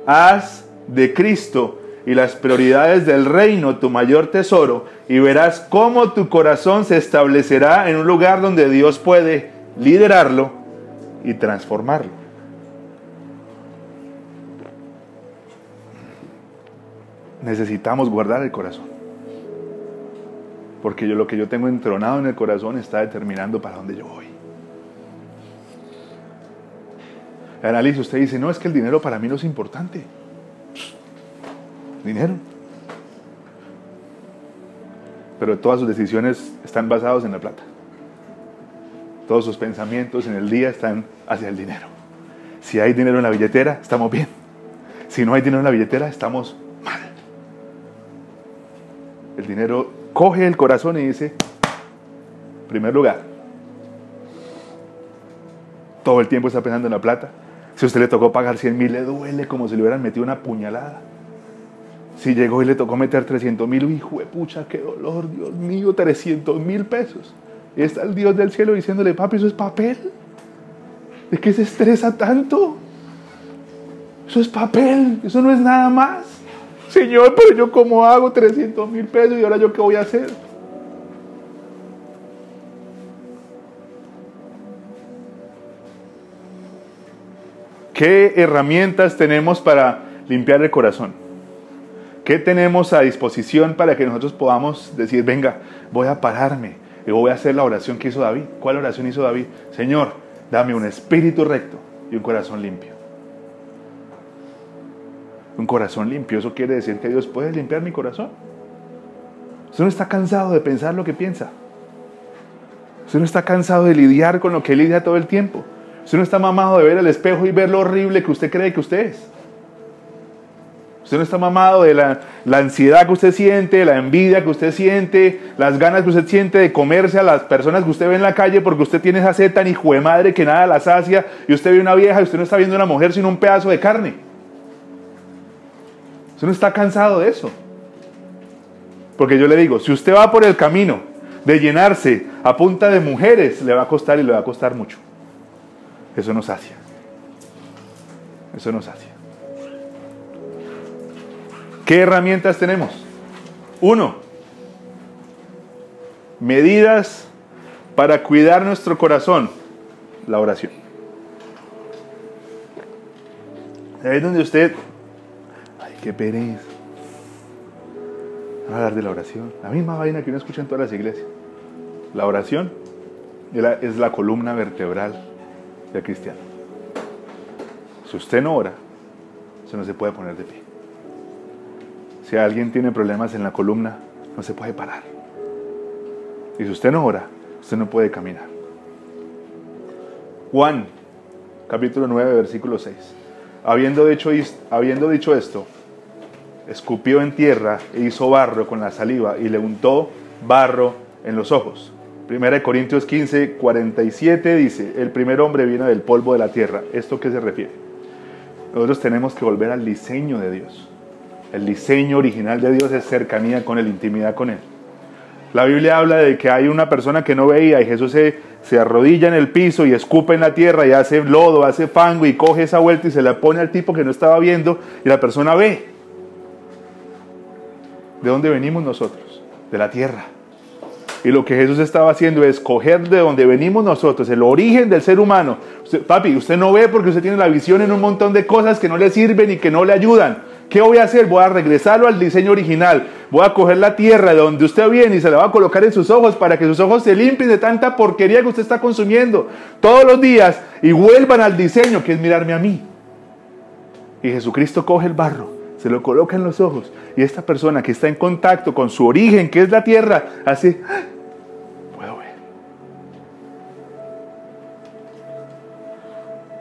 Haz de Cristo y las prioridades del reino tu mayor tesoro y verás cómo tu corazón se establecerá en un lugar donde Dios puede liderarlo y transformarlo. Necesitamos guardar el corazón. Porque yo lo que yo tengo entronado en el corazón está determinando para dónde yo voy. Analiza, usted dice, no, es que el dinero para mí no es importante. Dinero. Pero todas sus decisiones están basadas en la plata. Todos sus pensamientos en el día están hacia el dinero. Si hay dinero en la billetera, estamos bien. Si no hay dinero en la billetera, estamos mal. El dinero coge el corazón y dice, primer lugar, todo el tiempo está pensando en la plata. Si a usted le tocó pagar 100 mil, le duele como si le hubieran metido una puñalada. Si llegó y le tocó meter 300 mil, hijo de pucha, qué dolor, Dios mío, 300 mil pesos. Y está el Dios del cielo diciéndole, papi, eso es papel. ¿De qué se estresa tanto? Eso es papel, eso no es nada más. Señor, pero yo cómo hago 300 mil pesos y ahora yo qué voy a hacer. ¿Qué herramientas tenemos para limpiar el corazón? ¿Qué tenemos a disposición para que nosotros podamos decir, venga, voy a pararme y voy a hacer la oración que hizo David? ¿Cuál oración hizo David? Señor, dame un espíritu recto y un corazón limpio. Un corazón limpio, eso quiere decir que Dios puede limpiar mi corazón. Usted no está cansado de pensar lo que piensa. Usted no está cansado de lidiar con lo que lidia todo el tiempo. Usted no está mamado de ver el espejo y ver lo horrible que usted cree que usted es. Usted no está mamado de la, ansiedad que usted siente, la envidia que usted siente, las ganas que usted siente de comerse a las personas que usted ve en la calle porque usted tiene esa sed tan hijo de madre que nada la sacia y usted ve una vieja y usted no está viendo una mujer sino un pedazo de carne. Usted no está cansado de eso. Porque yo le digo, si usted va por el camino de llenarse a punta de mujeres, le va a costar y le va a costar mucho. Eso nos sacia. Eso nos sacia. ¿Qué herramientas tenemos? Uno, medidas para cuidar nuestro corazón. La oración. Ahí es donde usted qué pereza. Vamos a hablar de la oración. La misma vaina que uno escucha en todas las iglesias. La oración es la, columna vertebral del cristiano. Si usted no ora, usted no se puede poner de pie. Si alguien tiene problemas en la columna, no se puede parar. Y si usted no ora, usted no puede caminar. Juan, capítulo 9, versículo 6. Habiendo dicho, is- habiendo dicho esto, escupió en tierra e hizo barro con la saliva y le untó barro en los ojos. Primera Corintios 15, 47 dice, el primer hombre viene del polvo de la tierra. ¿Esto qué se refiere? Nosotros tenemos que volver al diseño de Dios. El diseño original de Dios es cercanía con Él, intimidad con Él. La Biblia habla de que hay una persona que no veía y Jesús se, se arrodilla en el piso y escupe en la tierra y hace lodo, hace fango y coge esa vuelta y se la pone al tipo que no estaba viendo y la persona ve. ¿De dónde venimos nosotros? De la tierra. Y lo que Jesús estaba haciendo es coger de donde venimos nosotros, el origen del ser humano. Papi, usted no ve porque usted tiene la visión en un montón de cosas que no le sirven y que no le ayudan. ¿Qué voy a hacer? Voy a regresarlo al diseño original. Voy a coger la tierra de donde usted viene y se la va a colocar en sus ojos para que sus ojos se limpien de tanta porquería que usted está consumiendo todos los días y vuelvan al diseño que es mirarme a mí. Y Jesucristo coge el barro, se lo coloca en los ojos y esta persona que está en contacto con su origen, que es la tierra, hace, "Ah, puedo ver.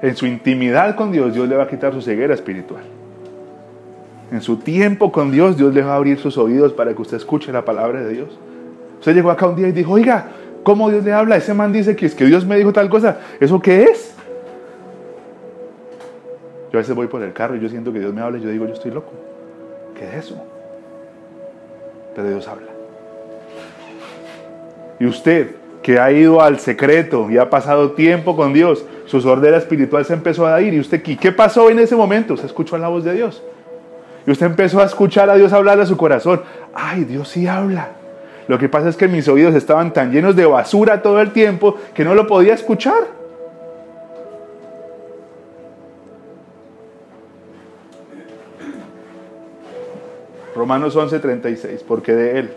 En su intimidad con Dios, Dios le va a quitar su ceguera espiritual. En su tiempo con Dios, Dios le va a abrir sus oídos para que usted escuche la palabra de Dios. Usted llegó acá un día y dijo, oiga, ¿cómo Dios le habla? Ese man dice que es que Dios me dijo tal cosa. ¿Eso qué es? Yo a veces voy por el carro y yo siento que Dios me habla y yo digo, yo estoy loco. ¿Qué es eso? Pero Dios habla. Y usted, que ha ido al secreto y ha pasado tiempo con Dios, su sordera espiritual se empezó a ir. ¿Y usted qué pasó en ese momento? Usted escuchó la voz de Dios. Y usted empezó a escuchar a Dios hablar a su corazón. Ay, Dios sí habla. Lo que pasa es que mis oídos estaban tan llenos de basura todo el tiempo que no lo podía escuchar. Romanos 11:36, porque de Él,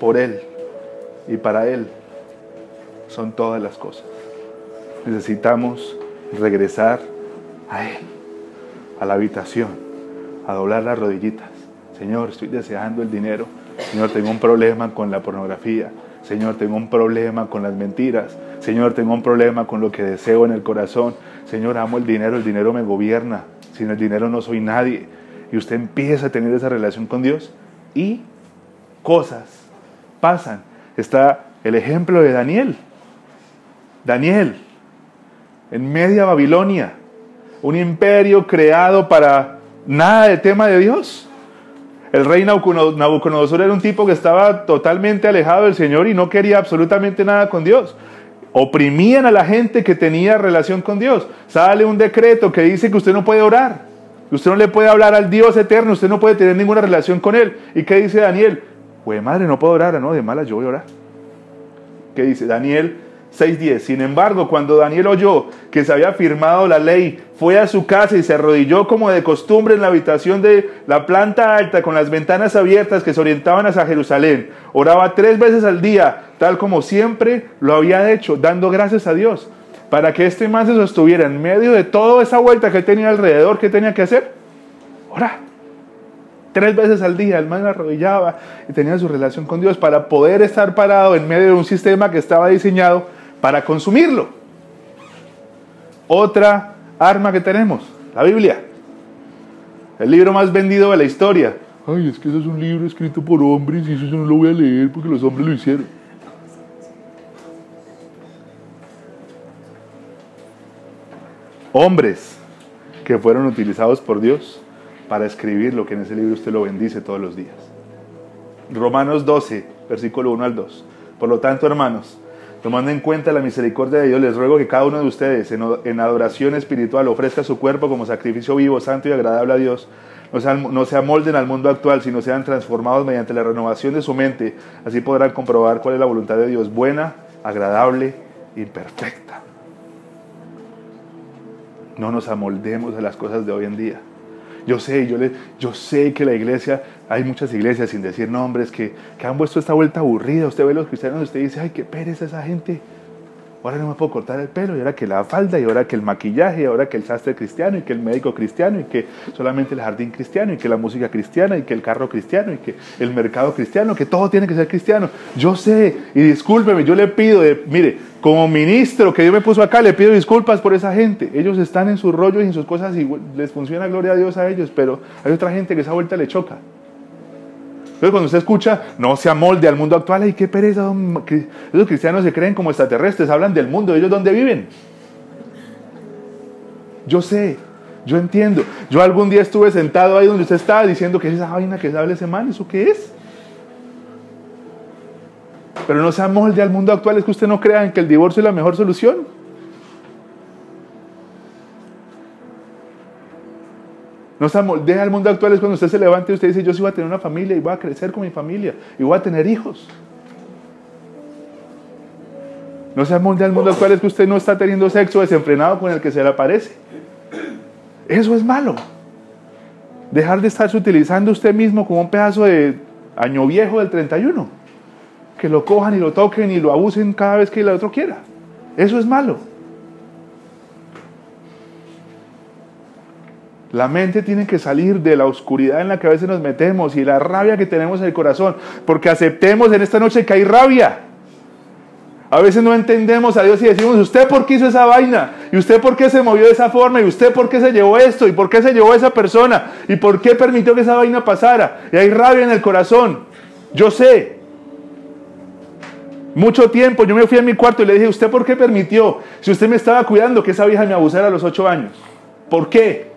por Él y para Él son todas las cosas. Necesitamos regresar a Él, a la habitación, a doblar las rodillitas. Señor, estoy deseando el dinero. Señor, tengo un problema con la pornografía. Señor, tengo un problema con las mentiras. Señor, tengo un problema con lo que deseo en el corazón. Señor, amo el dinero, el dinero me gobierna. Sin el dinero no soy nadie. Y usted empieza a tener esa relación con Dios y cosas pasan. Está el ejemplo de Daniel. Daniel, en media Babilonia, un imperio creado para nada de tema de Dios. El rey Nabucodo- Nabucodonosor era un tipo que estaba totalmente alejado del Señor y no quería absolutamente nada con Dios. Oprimían a la gente que tenía relación con Dios. Sale un decreto que dice que usted no puede orar. Usted no le puede hablar al Dios eterno, usted no puede tener ninguna relación con Él. ¿Y qué dice Daniel? Pues madre, no puedo orar, no, de malas yo voy a orar. ¿Qué dice? Daniel 6.10. Sin embargo, cuando Daniel oyó que se había firmado la ley, fue a su casa y se arrodilló como de costumbre en la habitación de la planta alta con las ventanas abiertas que se orientaban hacia Jerusalén. Oraba tres veces al día, tal como siempre lo había hecho, dando gracias a Dios. Para que este man se sostuviera en medio de toda esa vuelta que tenía alrededor, ¿qué tenía que hacer? Orar. Tres veces al día el man arrodillaba y tenía su relación con Dios para poder estar parado en medio de un sistema que estaba diseñado para consumirlo. Otra arma que tenemos, la Biblia. El libro más vendido de la historia. Ay, es que eso es un libro escrito por hombres y eso yo no lo voy a leer porque los hombres lo hicieron. Hombres que fueron utilizados por Dios para escribir lo que en ese libro usted lo bendice todos los días. Romanos 12, versículo 1 al 2. Por lo tanto, hermanos, tomando en cuenta la misericordia de Dios, les ruego que cada uno de ustedes en, adoración espiritual ofrezca su cuerpo como sacrificio vivo, santo y agradable a Dios. No se amolden al mundo actual, sino sean transformados mediante la renovación de su mente. Así podrán comprobar cuál es la voluntad de Dios, buena, agradable y perfecta. No nos amoldemos a las cosas de hoy en día. Yo sé, yo, le, yo sé que la iglesia, hay muchas iglesias, sin decir nombres, que, que han puesto esta vuelta aburrida. Usted ve a los cristianos y usted dice, ay, qué pereza esa gente. Ahora no me puedo cortar el pelo, y ahora que la falda, y ahora que el maquillaje, y ahora que el sastre cristiano, y que el médico cristiano, y que solamente el jardín cristiano, y que la música cristiana, y que el carro cristiano, y que el mercado cristiano, que todo tiene que ser cristiano. Yo sé, y discúlpeme, yo le pido, mire, como ministro que Dios me puso acá, le pido disculpas por esa gente. Ellos están en sus rollos y en sus cosas y les funciona, gloria a Dios a ellos, pero hay otra gente que esa vuelta le choca. Entonces cuando usted escucha, no se amolde al mundo actual, ay, qué pereza, don- esos cristianos se creen como extraterrestres, hablan del mundo, ellos dónde viven. Yo sé, yo entiendo. Yo algún día estuve sentado ahí donde usted estaba diciendo que es esa vaina que habla ese man, ¿eso qué es? Pero no se amolde al mundo actual, es que usted no crea en que el divorcio es la mejor solución. No se amoldea al mundo actual, es cuando usted se levanta y usted dice, yo sí voy a tener una familia y voy a crecer con mi familia y voy a tener hijos. No se amoldea al mundo actual, es que usted no está teniendo sexo desenfrenado con el que se le aparece. Eso es malo. Dejar de estarse utilizando usted mismo como un pedazo de año viejo del 31. Que lo cojan y lo toquen y lo abusen cada vez que el otro quiera. Eso es malo. La mente tiene que salir de la oscuridad en la que a veces nos metemos y la rabia que tenemos en el corazón. Porque aceptemos en esta noche que hay rabia. A veces no entendemos a Dios y decimos, ¿usted por qué hizo esa vaina? ¿Y usted por qué se movió de esa forma? ¿Y usted por qué se llevó esto? ¿Y por qué se llevó esa persona? ¿Y por qué permitió que esa vaina pasara? Y hay rabia en el corazón. Yo sé. Mucho tiempo yo me fui a mi cuarto y le dije, ¿usted por qué permitió? Si usted me estaba cuidando que esa vieja me abusara a los ocho años. ¿Por qué?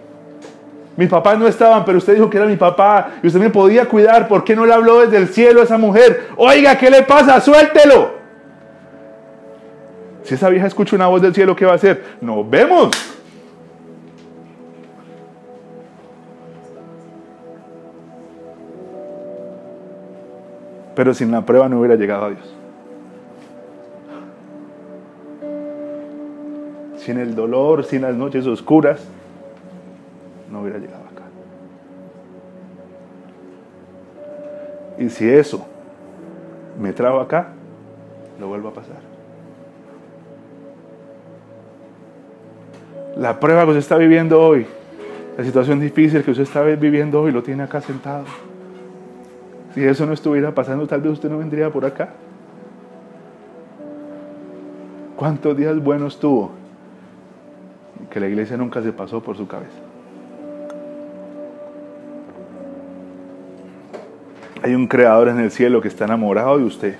Mis papás no estaban, pero usted dijo que era mi papá y usted me podía cuidar. ¿Por qué no le habló desde el cielo a esa mujer? Oiga, ¿qué le pasa? Suéltelo. Si esa vieja escucha una voz del cielo, ¿qué va a hacer? Nos vemos. Pero sin la prueba no hubiera llegado a Dios. Sin el dolor, sin las noches oscuras, no hubiera llegado acá. Y si eso me trajo acá, lo vuelvo a pasar. La prueba que usted está viviendo hoy, la situación difícil que usted está viviendo hoy, lo tiene acá sentado. Si eso no estuviera pasando, tal vez usted no vendría por acá. ¿Cuántos días buenos tuvo? Que la iglesia nunca se pasó por su cabeza. Hay un creador en el cielo que está enamorado de usted,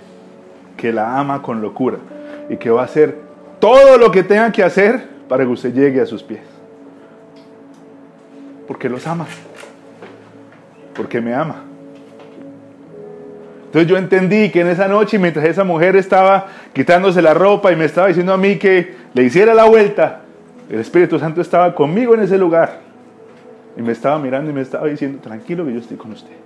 que la ama con locura y que va a hacer todo lo que tenga que hacer para que usted llegue a sus pies. Porque los ama. Porque me ama. Entonces yo entendí que en esa noche, mientras esa mujer estaba quitándose la ropa y me estaba diciendo a mí que le hiciera la vuelta, el Espíritu Santo estaba conmigo en ese lugar. Y me estaba mirando y me estaba diciendo, tranquilo que yo estoy con usted.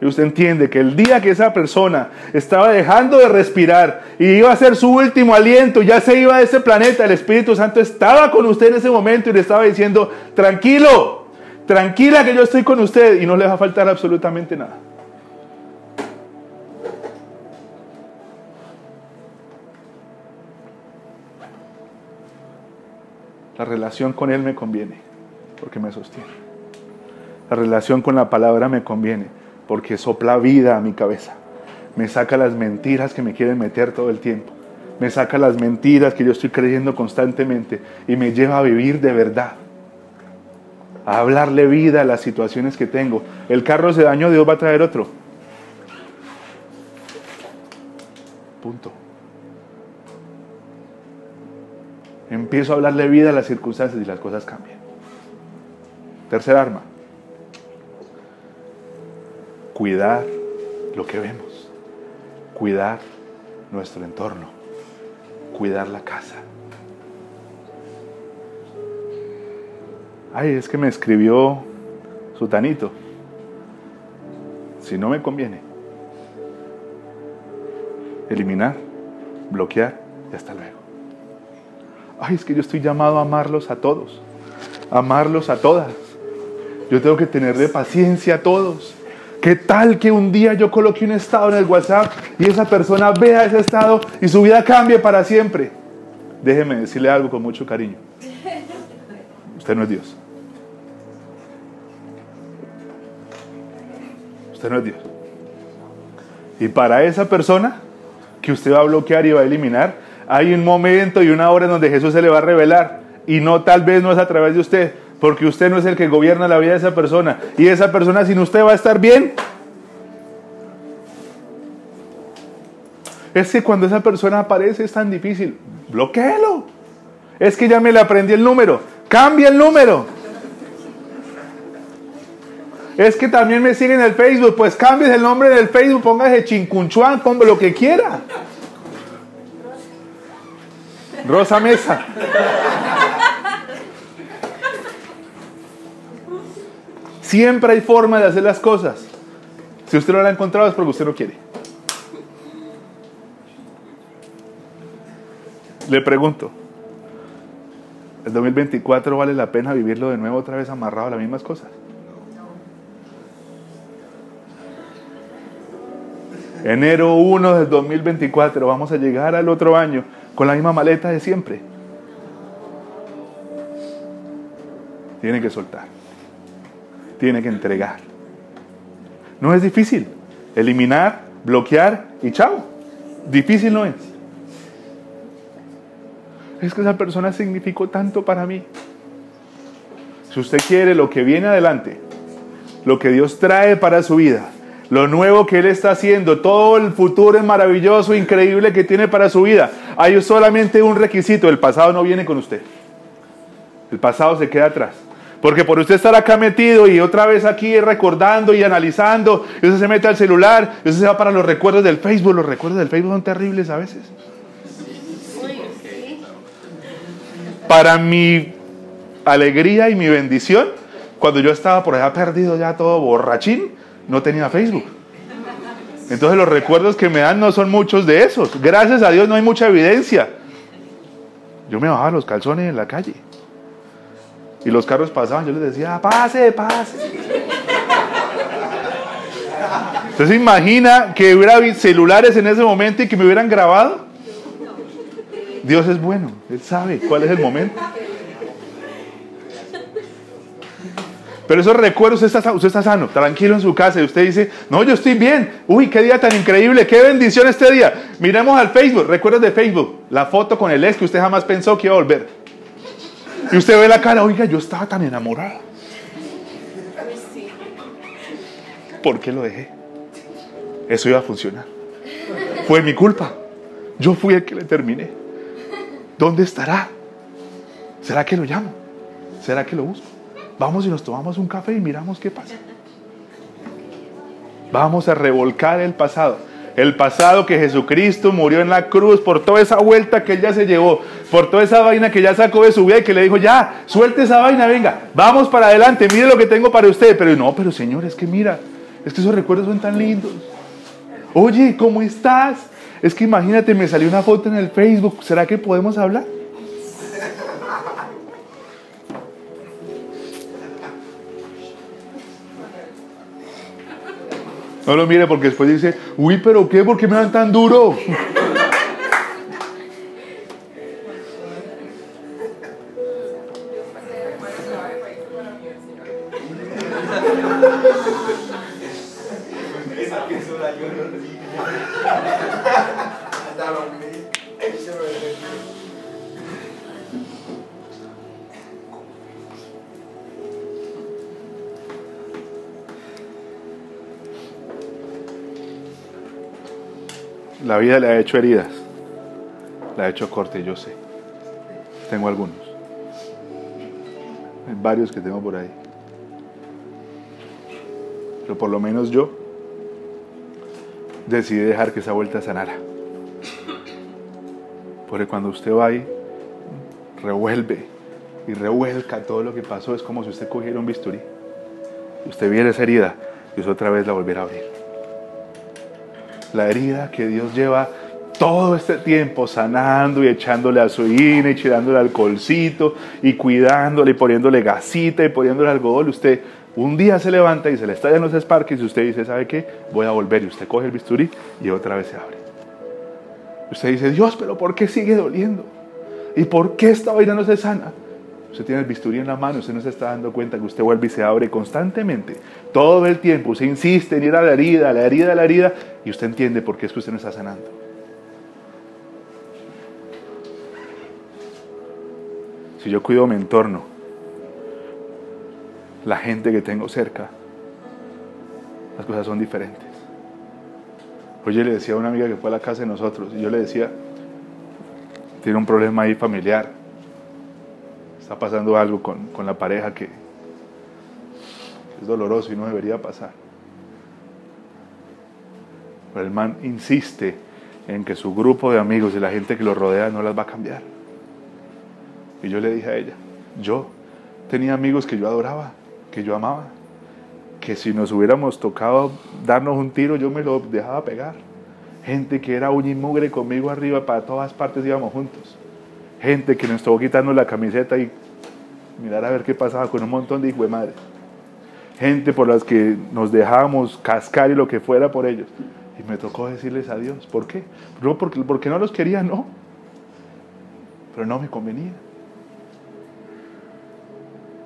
Y usted entiende que el día que esa persona estaba dejando de respirar y iba a ser su último aliento, ya se iba de ese planeta, el Espíritu Santo estaba con usted en ese momento y le estaba diciendo, tranquilo, tranquila que yo estoy con usted y no le va a faltar absolutamente nada. La relación con Él me conviene porque me sostiene. La relación con la palabra me conviene porque sopla vida a mi cabeza. Me saca las mentiras que me quieren meter todo el tiempo. Me saca las mentiras que yo estoy creyendo constantemente y me lleva a vivir de verdad. A hablarle vida a las situaciones que tengo. El carro se dañó, Dios va a traer otro. Punto. Empiezo a hablarle vida a las circunstancias y las cosas cambian. Tercer arma. Cuidar lo que vemos. Cuidar nuestro entorno. Cuidar la casa. Ay, es que me escribió Sutanito. Si no me conviene. Eliminar, bloquear y hasta luego. Ay, es que yo estoy llamado a amarlos a todos, amarlos a todas. Yo tengo que tenerle paciencia a todos. ¿Qué tal que un día yo coloque un estado en el WhatsApp y esa persona vea ese estado y su vida cambie para siempre? Déjeme decirle algo con mucho cariño. Usted no es Dios. Usted no es Dios. Y para esa persona que usted va a bloquear y va a eliminar, hay un momento y una hora en donde Jesús se le va a revelar. Y no, tal vez no es a través de usted, porque usted no es el que gobierna la vida de esa persona. Y esa persona sin usted va a estar bien. Es que cuando esa persona aparece es tan difícil. Bloquéelo. Es que ya me le aprendí el número. Cambia el número. Es que también me siguen en el Facebook. Pues cambies el nombre del Facebook. Póngase Chincunchuan, como lo que quiera. Rosa Mesa. Siempre hay forma de hacer las cosas. Si usted no la ha encontrado es porque usted no quiere. Le pregunto, ¿el 2024 vale la pena vivirlo de nuevo otra vez amarrado a las mismas cosas? Enero 1 del 2024, vamos a llegar al otro año con la misma maleta de siempre. Tiene que soltar. Tiene que entregar. No es difícil. Eliminar, bloquear y chao. Difícil no es. Es que esa persona significó tanto para mí. Si usted quiere lo que viene adelante, lo que Dios trae para su vida, lo nuevo que Él está haciendo, todo el futuro maravilloso, increíble que tiene para su vida, hay solamente un requisito, el pasado no viene con usted. El pasado se queda atrás. Porque por usted estar acá metido y otra vez aquí recordando y analizando, y usted se mete al celular, y usted se va para los recuerdos del Facebook. Los recuerdos del Facebook son terribles a veces. Para mi alegría y mi bendición, cuando yo estaba por allá perdido ya todo borrachín, no tenía Facebook. Entonces los recuerdos que me dan no son muchos de esos. Gracias a Dios no hay mucha evidencia. Yo me bajaba los calzones en la calle. Y los carros pasaban, yo les decía, pase, pase. Entonces imagina que hubiera celulares en ese momento y que me hubieran grabado. Dios es bueno, Él sabe cuál es el momento. Pero esos recuerdos, usted está, usted está sano, tranquilo en su casa y usted dice, no, yo estoy bien. Uy, qué día tan increíble, qué bendición este día. Miremos al Facebook, recuerdos de Facebook, la foto con el ex que usted jamás pensó que iba a volver. Y usted ve la cara, oiga, yo estaba tan enamorada. ¿Por qué lo dejé? Eso iba a funcionar. Fue mi culpa. Yo fui el que le terminé. ¿Dónde estará? ¿Será que lo llamo? ¿Será que lo busco? Vamos y nos tomamos un café y miramos qué pasa. Vamos a revolcar el pasado. El pasado que Jesucristo murió en la cruz por toda esa vuelta que él ya se llevó, por toda esa vaina que ya sacó de su vida y que le dijo, ya, suelte esa vaina, venga, vamos para adelante, mire lo que tengo para usted. Pero no, pero Señor, es que mira, es que esos recuerdos son tan lindos. Oye, ¿cómo estás? Es que imagínate, me salió una foto en el Facebook, ¿será que podemos hablar? No lo mire porque después dice, uy, pero ¿qué? ¿Por qué me dan tan duro? La vida le ha hecho heridas, le ha hecho corte, yo sé. Tengo algunos. Hay varios que tengo por ahí. Pero por lo menos yo decidí dejar que esa vuelta sanara. Porque cuando usted va ahí, revuelve y revuelca todo lo que pasó, es como si usted cogiera un bisturí. Usted viera esa herida y usted otra vez la volviera a abrir. La herida que Dios lleva todo este tiempo sanando y echándole azuina y echándole alcoholcito y cuidándole y poniéndole gasita y poniéndole algodón, usted un día se levanta y se le estallan los esparques y usted dice, ¿sabe qué? Voy a volver y usted coge el bisturí y otra vez se abre. Usted dice, Dios, pero ¿por qué sigue doliendo? ¿Y por qué esta vaina no se sana? Usted tiene el bisturí en la mano, usted no se está dando cuenta que usted vuelve y se abre constantemente, todo el tiempo. Usted insiste en ir a la herida, a la herida, a la herida, y usted entiende por qué es que usted no está sanando. Si yo cuido mi entorno, la gente que tengo cerca, las cosas son diferentes. Hoy le decía a una amiga que fue a la casa de nosotros, y yo le decía, tiene un problema ahí familiar, está pasando algo con, con la pareja que es doloroso y no debería pasar. Pero el man insiste en que su grupo de amigos y la gente que lo rodea no las va a cambiar. Y yo le dije a ella, yo tenía amigos que yo adoraba, que yo amaba, que si nos hubiéramos tocado darnos un tiro yo me lo dejaba pegar. Gente que era uña y mugre conmigo arriba, para todas partes íbamos juntos. Gente que nos estuvo quitando la camiseta y mirar a ver qué pasaba con un montón de hijos de madre. Gente por las que nos dejábamos cascar y lo que fuera por ellos. Y me tocó decirles adiós. ¿Por qué? No, porque, porque no los quería, no. Pero no me convenía.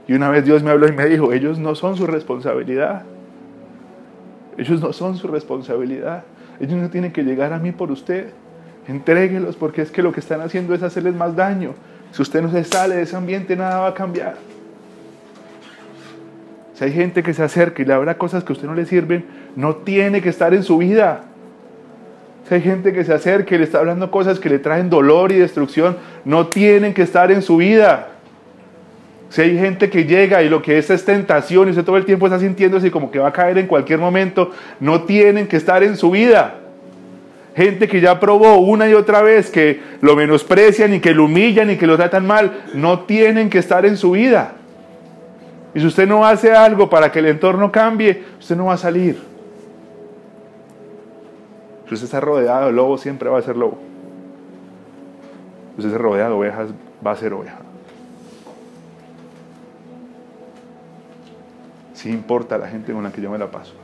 Y una vez Dios me habló y me dijo, ellos no son su responsabilidad. Ellos no son su responsabilidad. Ellos no tienen que llegar a mí por usted. Entréguelos porque es que lo que están haciendo es hacerles más daño. Si usted no se sale de ese ambiente, nada va a cambiar. Si hay gente que se acerca y le habla cosas que a usted no le sirven, no tiene que estar en su vida. Si hay gente que se acerca y le está hablando cosas que le traen dolor y destrucción, no tienen que estar en su vida. Si hay gente que llega y lo que es es tentación y usted todo el tiempo está sintiéndose como que va a caer en cualquier momento, no tienen que estar en su vida. Gente que ya probó una y otra vez que lo menosprecian y que lo humillan y que lo tratan mal, no tienen que estar en su vida. Y si usted no hace algo para que el entorno cambie, usted no va a salir. Si usted está rodeado de lobos, siempre va a ser lobo. Si usted está rodeado de ovejas, va a ser oveja. Sí importa la gente con la que yo me la paso.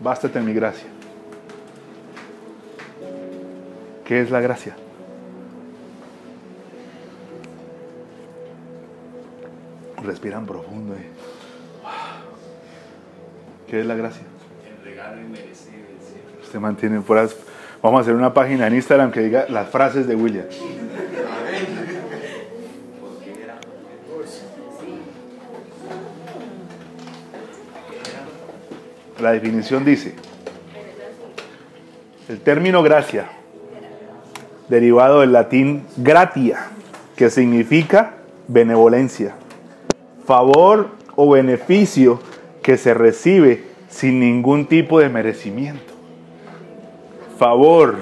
Bástate en mi gracia. ¿Qué es la gracia? Respiran profundo. eh. ¿Qué es la gracia? El regalo inmerecido. Usted mantiene fueras. Vamos a hacer una página en Instagram que diga las frases de William. La definición dice, el término gracia, derivado del latín gratia, que significa benevolencia, favor o beneficio que se recibe sin ningún tipo de merecimiento. Favor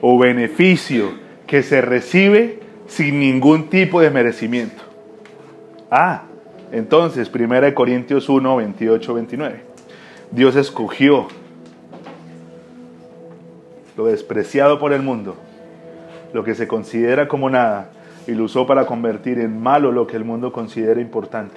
o beneficio que se recibe sin ningún tipo de merecimiento. Ah, entonces, 1 Corintios 1, 28, 29. Dios escogió lo despreciado por el mundo, lo que se considera como nada, y lo usó para convertir en malo lo que el mundo considera importante.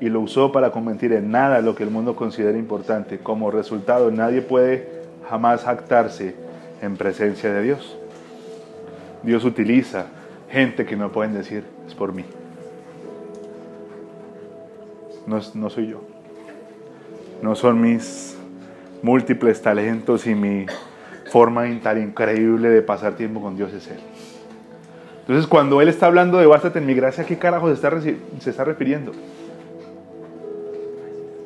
Y lo usó para convertir en nada lo que el mundo considera importante. Como resultado, nadie puede jamás jactarse en presencia de Dios. Dios utiliza gente que no pueden decir, es por mí. No, no soy yo. No son mis múltiples talentos y mi forma tan increíble de pasar tiempo con Dios es Él. Entonces, cuando Él está hablando de bástate en mi gracia, ¿a qué carajo se está, se está refiriendo?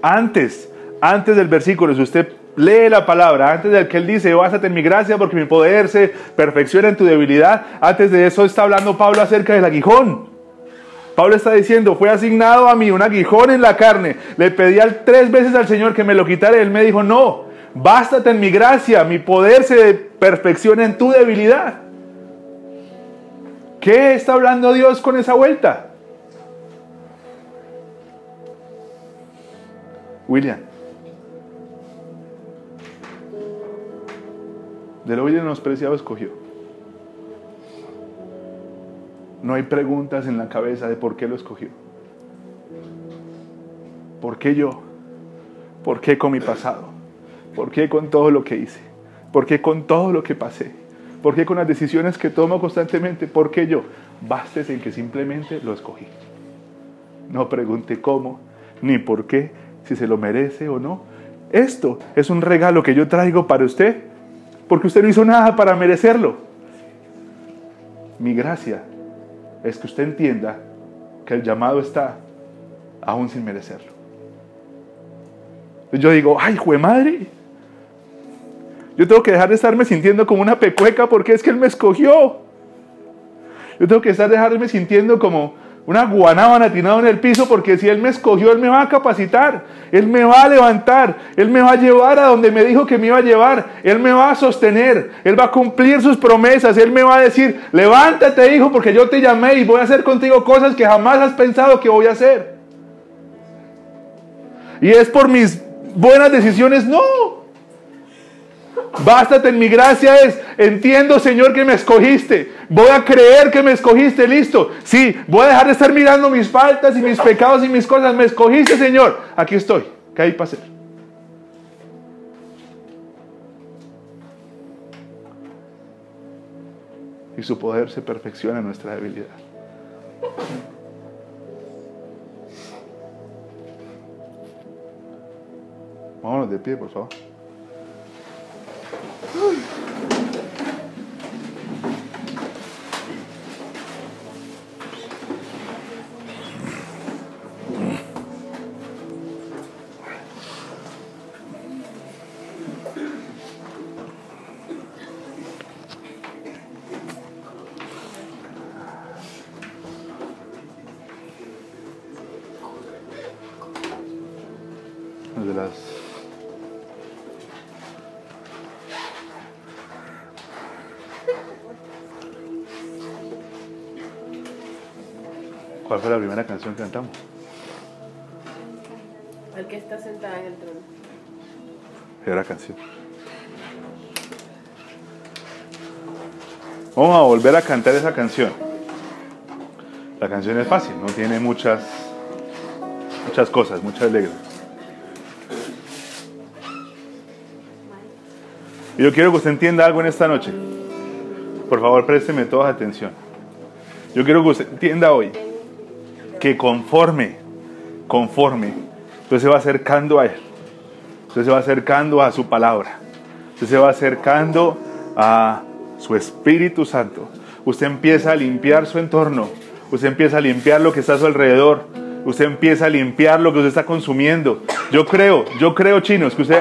Antes, antes del versículo, si usted lee la palabra, antes del que Él dice, bástate en mi gracia porque mi poder se perfecciona en tu debilidad, antes de eso está hablando Pablo acerca del aguijón. Pablo está diciendo, fue asignado a mí un aguijón en la carne. Le pedí tres veces al Señor que me lo quitara. Él me dijo, no, bástate en mi gracia. Mi poder se perfecciona en tu debilidad. ¿Qué está hablando Dios con esa vuelta? William. De lo menospreciado escogió. No hay preguntas en la cabeza de por qué lo escogió. ¿Por qué yo? ¿Por qué con mi pasado? ¿Por qué con todo lo que hice? ¿Por qué con todo lo que pasé? ¿Por qué con las decisiones que tomo constantemente? ¿Por qué yo? Bastes en que simplemente lo escogí. No pregunte cómo ni por qué, si se lo merece o no. Esto es un regalo que yo traigo para usted, porque usted no hizo nada para merecerlo. Mi gracia es que usted entienda que el llamado está aún sin merecerlo. Yo digo, ay, jue madre. Yo tengo que dejar de estarme sintiendo como una pecueca porque es que Él me escogió. Yo tengo que estar dejarme sintiendo como una guanábana tirada en el piso porque si Él me escogió, Él me va a capacitar, Él me va a levantar, Él me va a llevar a donde me dijo que me iba a llevar, Él me va a sostener, Él va a cumplir sus promesas, Él me va a decir, levántate hijo porque yo te llamé y voy a hacer contigo cosas que jamás has pensado que voy a hacer. Y es por mis buenas decisiones, no. Bástate en mi gracia es, entiendo Señor que me escogiste, voy a creer que me escogiste, listo. Sí, voy a dejar de estar mirando mis faltas y mis pecados y mis cosas, me escogiste Señor, aquí estoy, ¿qué hay para hacer? Y su poder se perfecciona en nuestra debilidad. Vámonos de pie, por favor. De fue la primera canción que cantamos? El que está sentado en el trono. Era canción. Vamos a volver a cantar esa canción. La canción es fácil, no tiene muchas muchas cosas, muchas letras. Y yo quiero que usted entienda algo en esta noche. Por favor, présteme toda atención. Yo quiero que usted entienda hoy que conforme, conforme, usted se va acercando a Él. Usted se va acercando a su palabra. Usted se va acercando a su Espíritu Santo. Usted empieza a limpiar su entorno. Usted empieza a limpiar lo que está a su alrededor. Usted empieza a limpiar lo que usted está consumiendo. Yo creo, yo creo, chinos, que usted,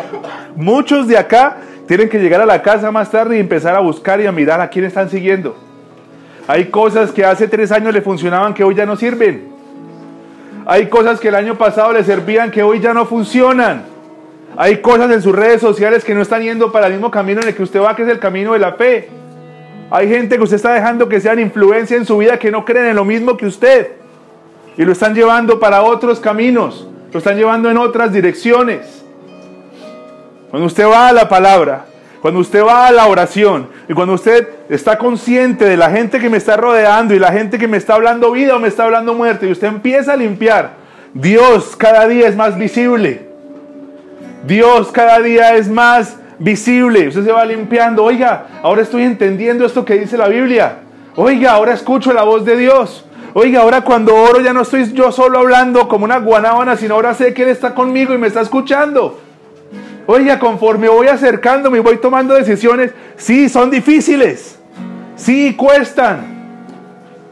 muchos de acá tienen que llegar a la casa más tarde y empezar a buscar y a mirar a quién están siguiendo. Hay cosas que hace tres años le funcionaban que hoy ya no sirven. Hay cosas que el año pasado le servían que hoy ya no funcionan. Hay cosas en sus redes sociales que no están yendo para el mismo camino en el que usted va, que es el camino de la fe. Hay gente que usted está dejando que sean influencia en su vida que no creen en lo mismo que usted. Y lo están llevando para otros caminos. Lo están llevando en otras direcciones. Cuando usted va a la palabra, cuando usted va a la oración y cuando usted está consciente de la gente que me está rodeando y la gente que me está hablando vida o me está hablando muerte y usted empieza a limpiar, Dios cada día es más visible. Dios cada día es más visible. Usted se va limpiando. Oiga, ahora estoy entendiendo esto que dice la Biblia. Oiga, ahora escucho la voz de Dios. Oiga, ahora cuando oro ya no estoy yo solo hablando como una guanábana, sino ahora sé que Él está conmigo y me está escuchando. Oiga, conforme voy acercándome y voy tomando decisiones, sí, son difíciles. Sí, cuestan.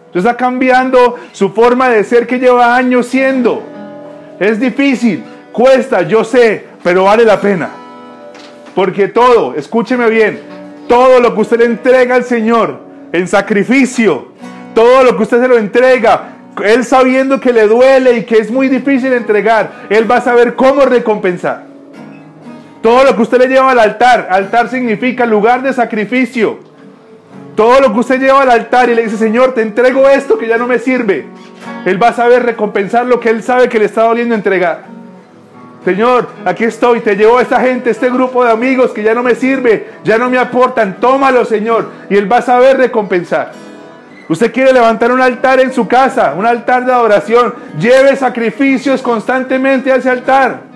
Usted está cambiando su forma de ser que lleva años siendo. Es difícil, cuesta, yo sé, pero vale la pena. Porque todo, escúcheme bien, todo lo que usted le entrega al Señor en sacrificio, todo lo que usted se lo entrega, Él sabiendo que le duele y que es muy difícil entregar, Él va a saber cómo recompensar. Todo lo que usted le lleva al altar, altar significa lugar de sacrificio. Todo lo que usted lleva al altar y le dice, Señor, te entrego esto que ya no me sirve. Él va a saber recompensar lo que Él sabe que le está doliendo entregar. Señor, aquí estoy, te llevo a esta gente, este grupo de amigos que ya no me sirve, ya no me aportan, tómalo, Señor, y Él va a saber recompensar. Usted quiere levantar un altar en su casa, un altar de adoración, lleve sacrificios constantemente a ese altar.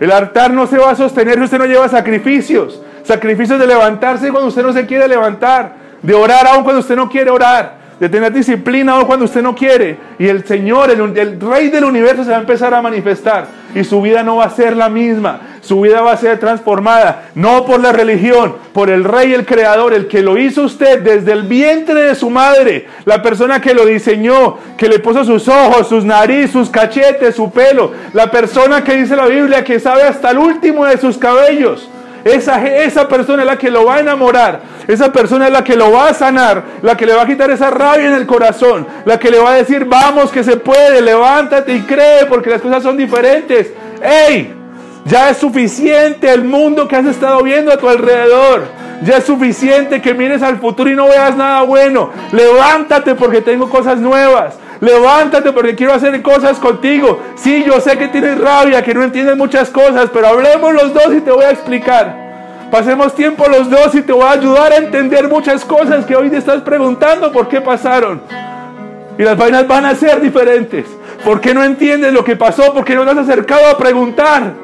El altar no se va a sostener si usted no lleva sacrificios. Sacrificios de levantarse cuando usted no se quiere levantar, de orar aún cuando usted no quiere orar, de tener disciplina aún cuando usted no quiere. Y el Señor, el, el Rey del universo se va a empezar a manifestar. Y su vida no va a ser la misma. Su vida va a ser transformada. No por la religión, por el Rey, el Creador, el que lo hizo usted desde el vientre de su madre. La persona que lo diseñó, que le puso sus ojos, sus nariz, sus cachetes, su pelo. La persona que dice la Biblia que sabe hasta el último de sus cabellos. Esa, esa persona es la que lo va a enamorar. Esa persona es la que lo va a sanar. La que le va a quitar esa rabia en el corazón. La que le va a decir, vamos que se puede, levántate y cree porque las cosas son diferentes. ¡Ey! Ya es suficiente el mundo que has estado viendo a tu alrededor. Ya es suficiente que mires al futuro y no veas nada bueno. Levántate porque tengo cosas nuevas. Levántate porque quiero hacer cosas contigo. Sí, yo sé que tienes rabia, que no entiendes muchas cosas, pero hablemos los dos y te voy a explicar. Pasemos tiempo los dos y te voy a ayudar a entender muchas cosas que hoy te estás preguntando por qué pasaron. Y las vainas van a ser diferentes. ¿Por qué no entiendes lo que pasó? ¿Por qué no te has acercado a preguntar?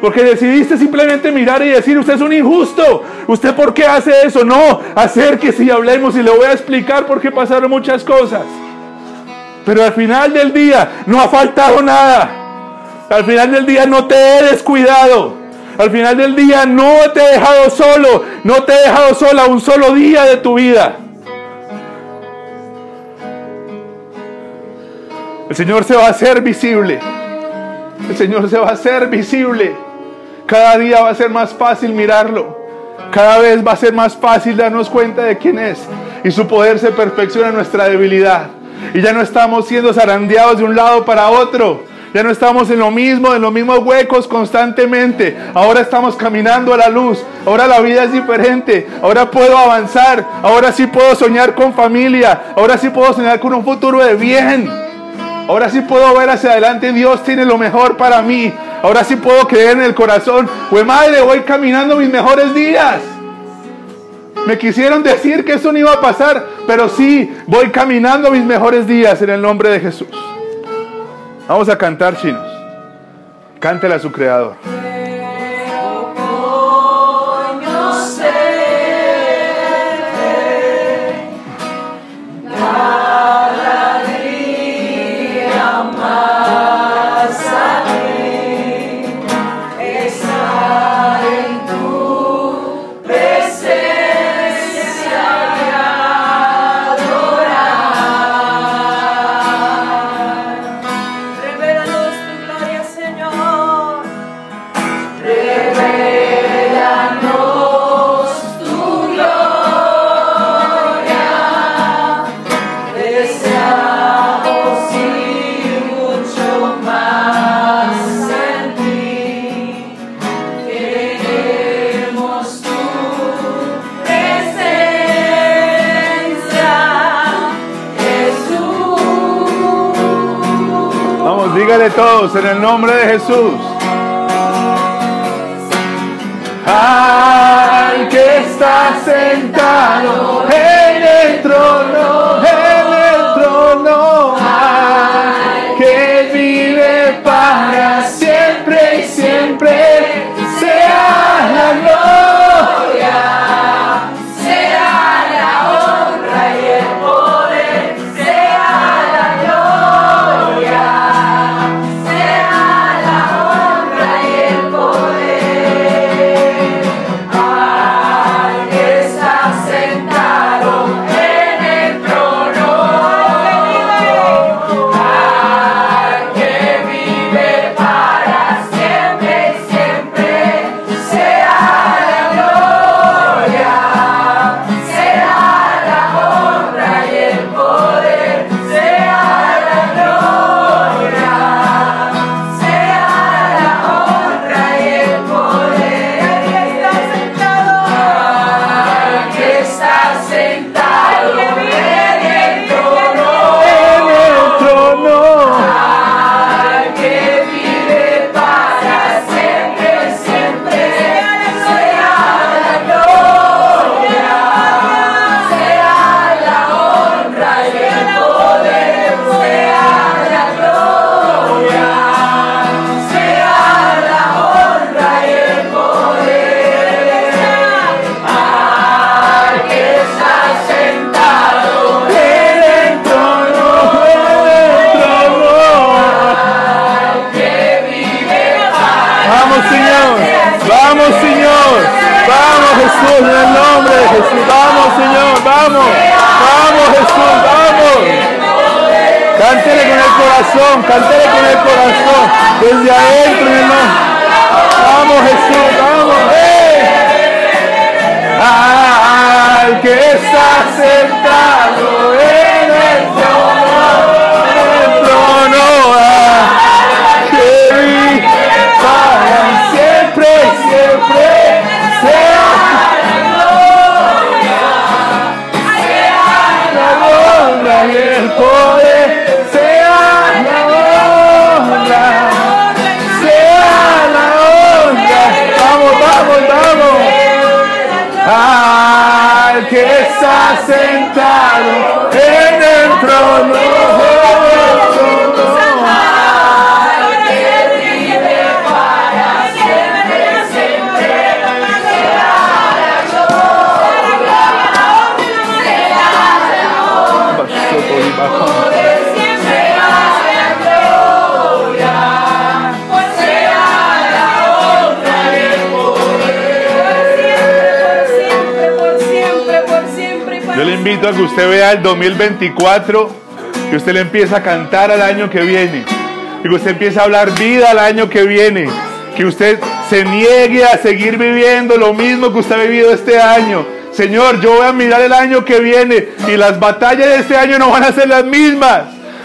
Porque decidiste simplemente mirar y decir, usted es un injusto. ¿Usted por qué hace eso? No, acérquese y hablemos y le voy a explicar por qué pasaron muchas cosas. Pero al final del día no ha faltado nada. Al final del día no te he descuidado. Al final del día no te he dejado solo. No te he dejado sola un solo día de tu vida. El Señor se va a hacer visible. El Señor se va a hacer visible. Cada día va a ser más fácil mirarlo. Cada vez va a ser más fácil darnos cuenta de quién es. Y su poder se perfecciona en nuestra debilidad. Y ya no estamos siendo zarandeados de un lado para otro. Ya no estamos en lo mismo, en los mismos huecos constantemente. Ahora estamos caminando a la luz. Ahora la vida es diferente. Ahora puedo avanzar. Ahora sí puedo soñar con familia. Ahora sí puedo soñar con un futuro de bien. Ahora sí puedo ver hacia adelante. Dios tiene lo mejor para mí. Ahora sí puedo creer en el corazón. Pues madre, voy caminando mis mejores días. Me quisieron decir que eso no iba a pasar, pero sí, voy caminando mis mejores días en el nombre de Jesús. Vamos a cantar, chinos. Cántele a su creador. Todos en el nombre de Jesús. Al que está sentado en el trono, que usted vea el 2024, que usted le empiece a cantar al año que viene, y que usted empiece a hablar vida al año que viene, que usted se niegue a seguir viviendo lo mismo que usted ha vivido este año. Señor, yo voy a mirar el año que viene y las batallas de este año no van a ser las mismas.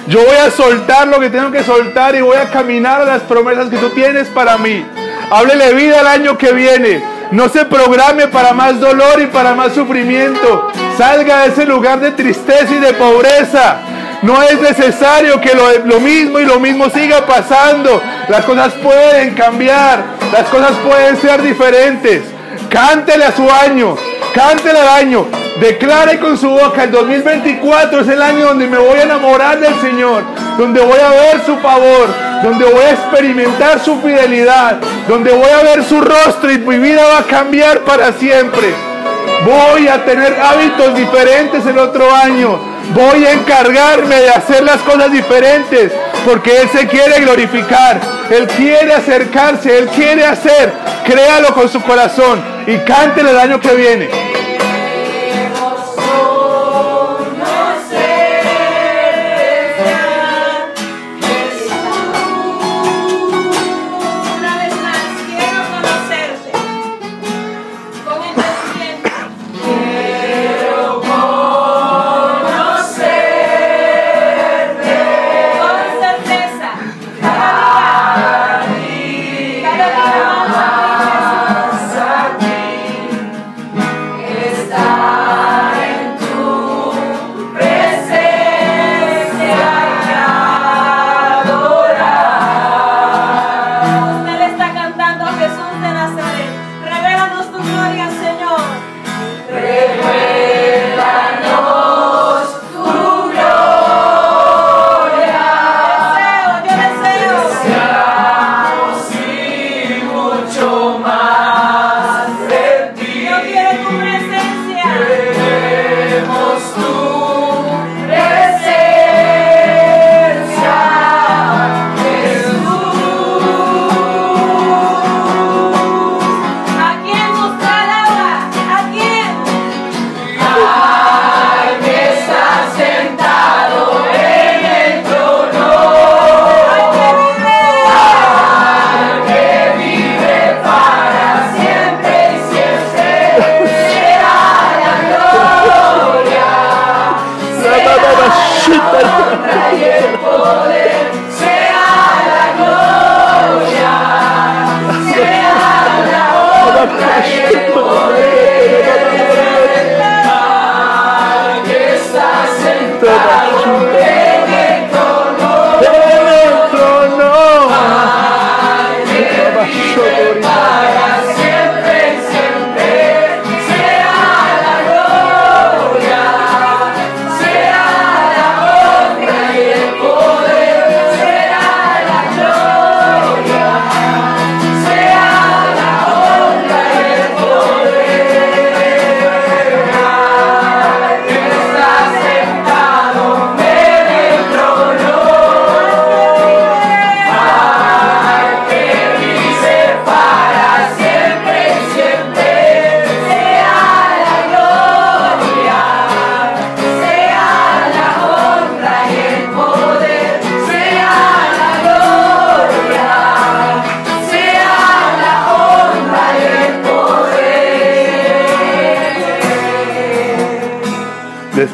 Yo voy a soltar lo que tengo que soltar y voy a caminar a las promesas que tú tienes para mí. Háblele vida al año que viene. No se programe para más dolor y para más sufrimiento. Salga de ese lugar de tristeza y de pobreza. No es necesario que lo, lo mismo y lo mismo siga pasando. Las cosas pueden cambiar. Las cosas pueden ser diferentes. Cántele a su año. Cántele al año. Declare con su boca, el 2024 es el año donde me voy a enamorar del Señor, donde voy a ver su favor, donde voy a experimentar su fidelidad, donde voy a ver su rostro y mi vida va a cambiar para siempre. Voy a tener hábitos diferentes el otro año. Voy a encargarme de hacer las cosas diferentes porque Él se quiere glorificar. Él quiere acercarse, Él quiere hacer. Créalo con su corazón y cántele el año que viene.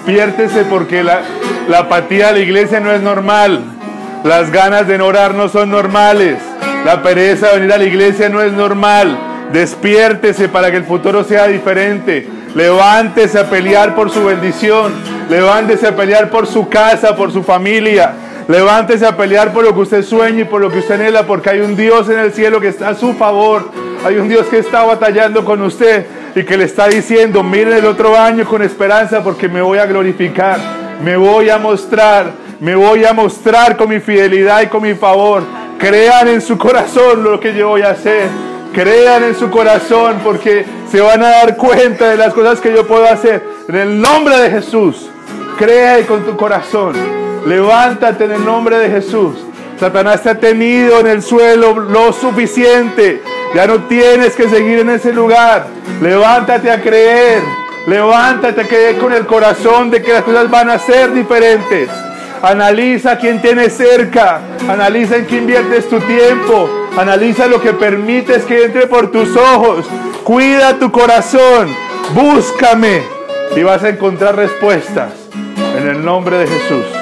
Despiértese porque la, la apatía de la iglesia no es normal. Las ganas de orar no son normales. La pereza de venir a la iglesia no es normal. Despiértese para que el futuro sea diferente. Levántese a pelear por su bendición. Levántese a pelear por su casa, por su familia. Levántese a pelear por lo que usted sueña y por lo que usted anhela, porque hay un Dios en el cielo que está a su favor. Hay un Dios que está batallando con usted y que le está diciendo, miren el otro año con esperanza porque me voy a glorificar, me voy a mostrar, me voy a mostrar con mi fidelidad y con mi favor. Crean en su corazón lo que yo voy a hacer. Crean en su corazón porque se van a dar cuenta de las cosas que yo puedo hacer. En el nombre de Jesús, crea con tu corazón. Levántate en el nombre de Jesús. Satanás te ha tenido en el suelo lo suficiente. Ya no tienes que seguir en ese lugar. Levántate a creer. Levántate a creer con el corazón de que las cosas van a ser diferentes. Analiza quién tienes cerca. Analiza en qué inviertes tu tiempo. Analiza lo que permites que entre por tus ojos. Cuida tu corazón. Búscame. Y vas a encontrar respuestas. En el nombre de Jesús.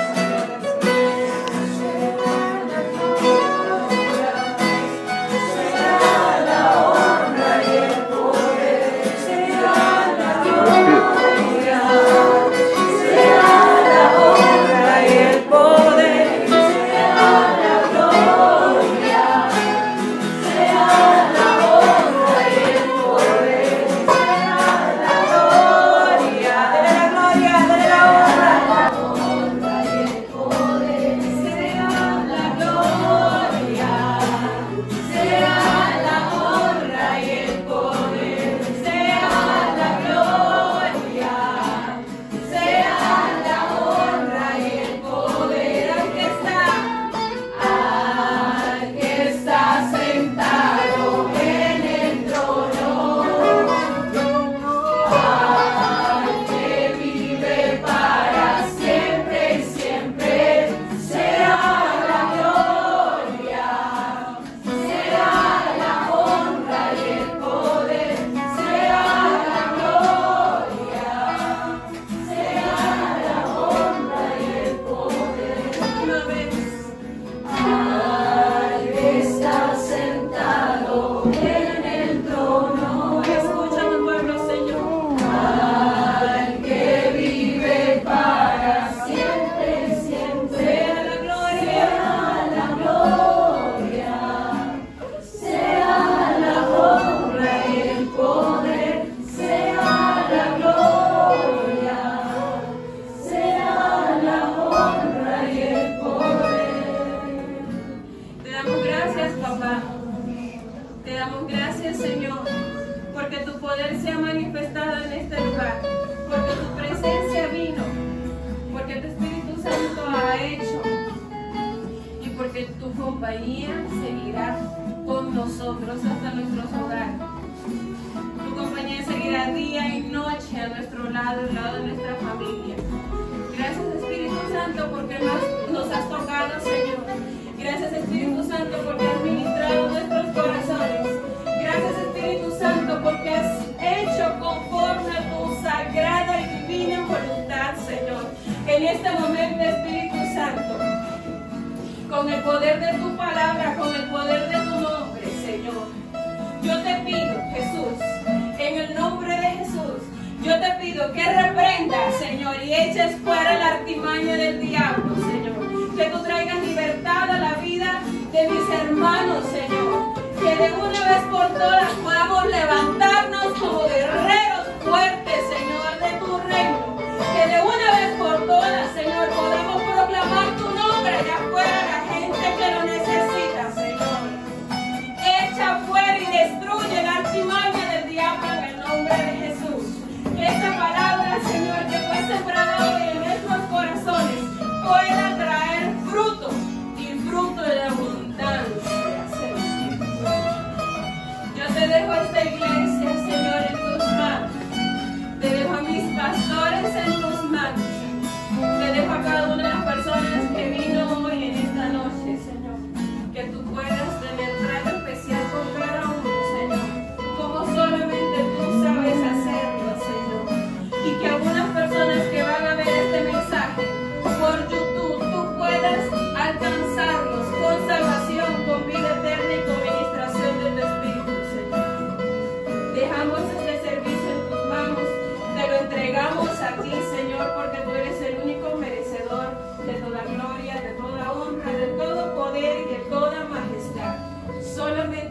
Y eches fuera la artimaña del diablo, Señor. Que tú traigas libertad a la vida de mis hermanos, Señor. Que de una vez por todas podamos levantarnos como guerreros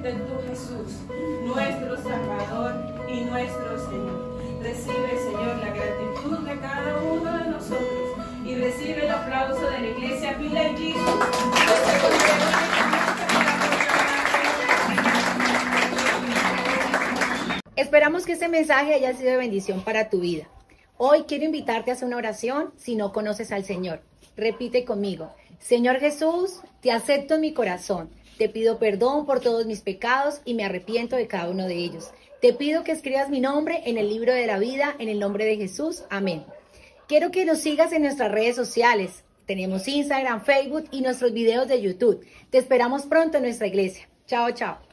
de tu Jesús, nuestro Salvador y nuestro Señor. Recibe, Señor, la gratitud de cada uno de nosotros y recibe el aplauso de la iglesia Villa Esperamos que este mensaje haya sido de bendición para tu vida. Hoy quiero invitarte a hacer una oración si no conoces al Señor. Repite conmigo. Señor Jesús, te acepto en mi corazón te pido perdón por todos mis pecados y me arrepiento de cada uno de ellos. Te pido que escribas mi nombre en el libro de la vida, en el nombre de Jesús. Amén. Quiero que nos sigas en nuestras redes sociales. Tenemos Instagram, Facebook y nuestros videos de YouTube. Te esperamos pronto en nuestra iglesia. Chao, chao.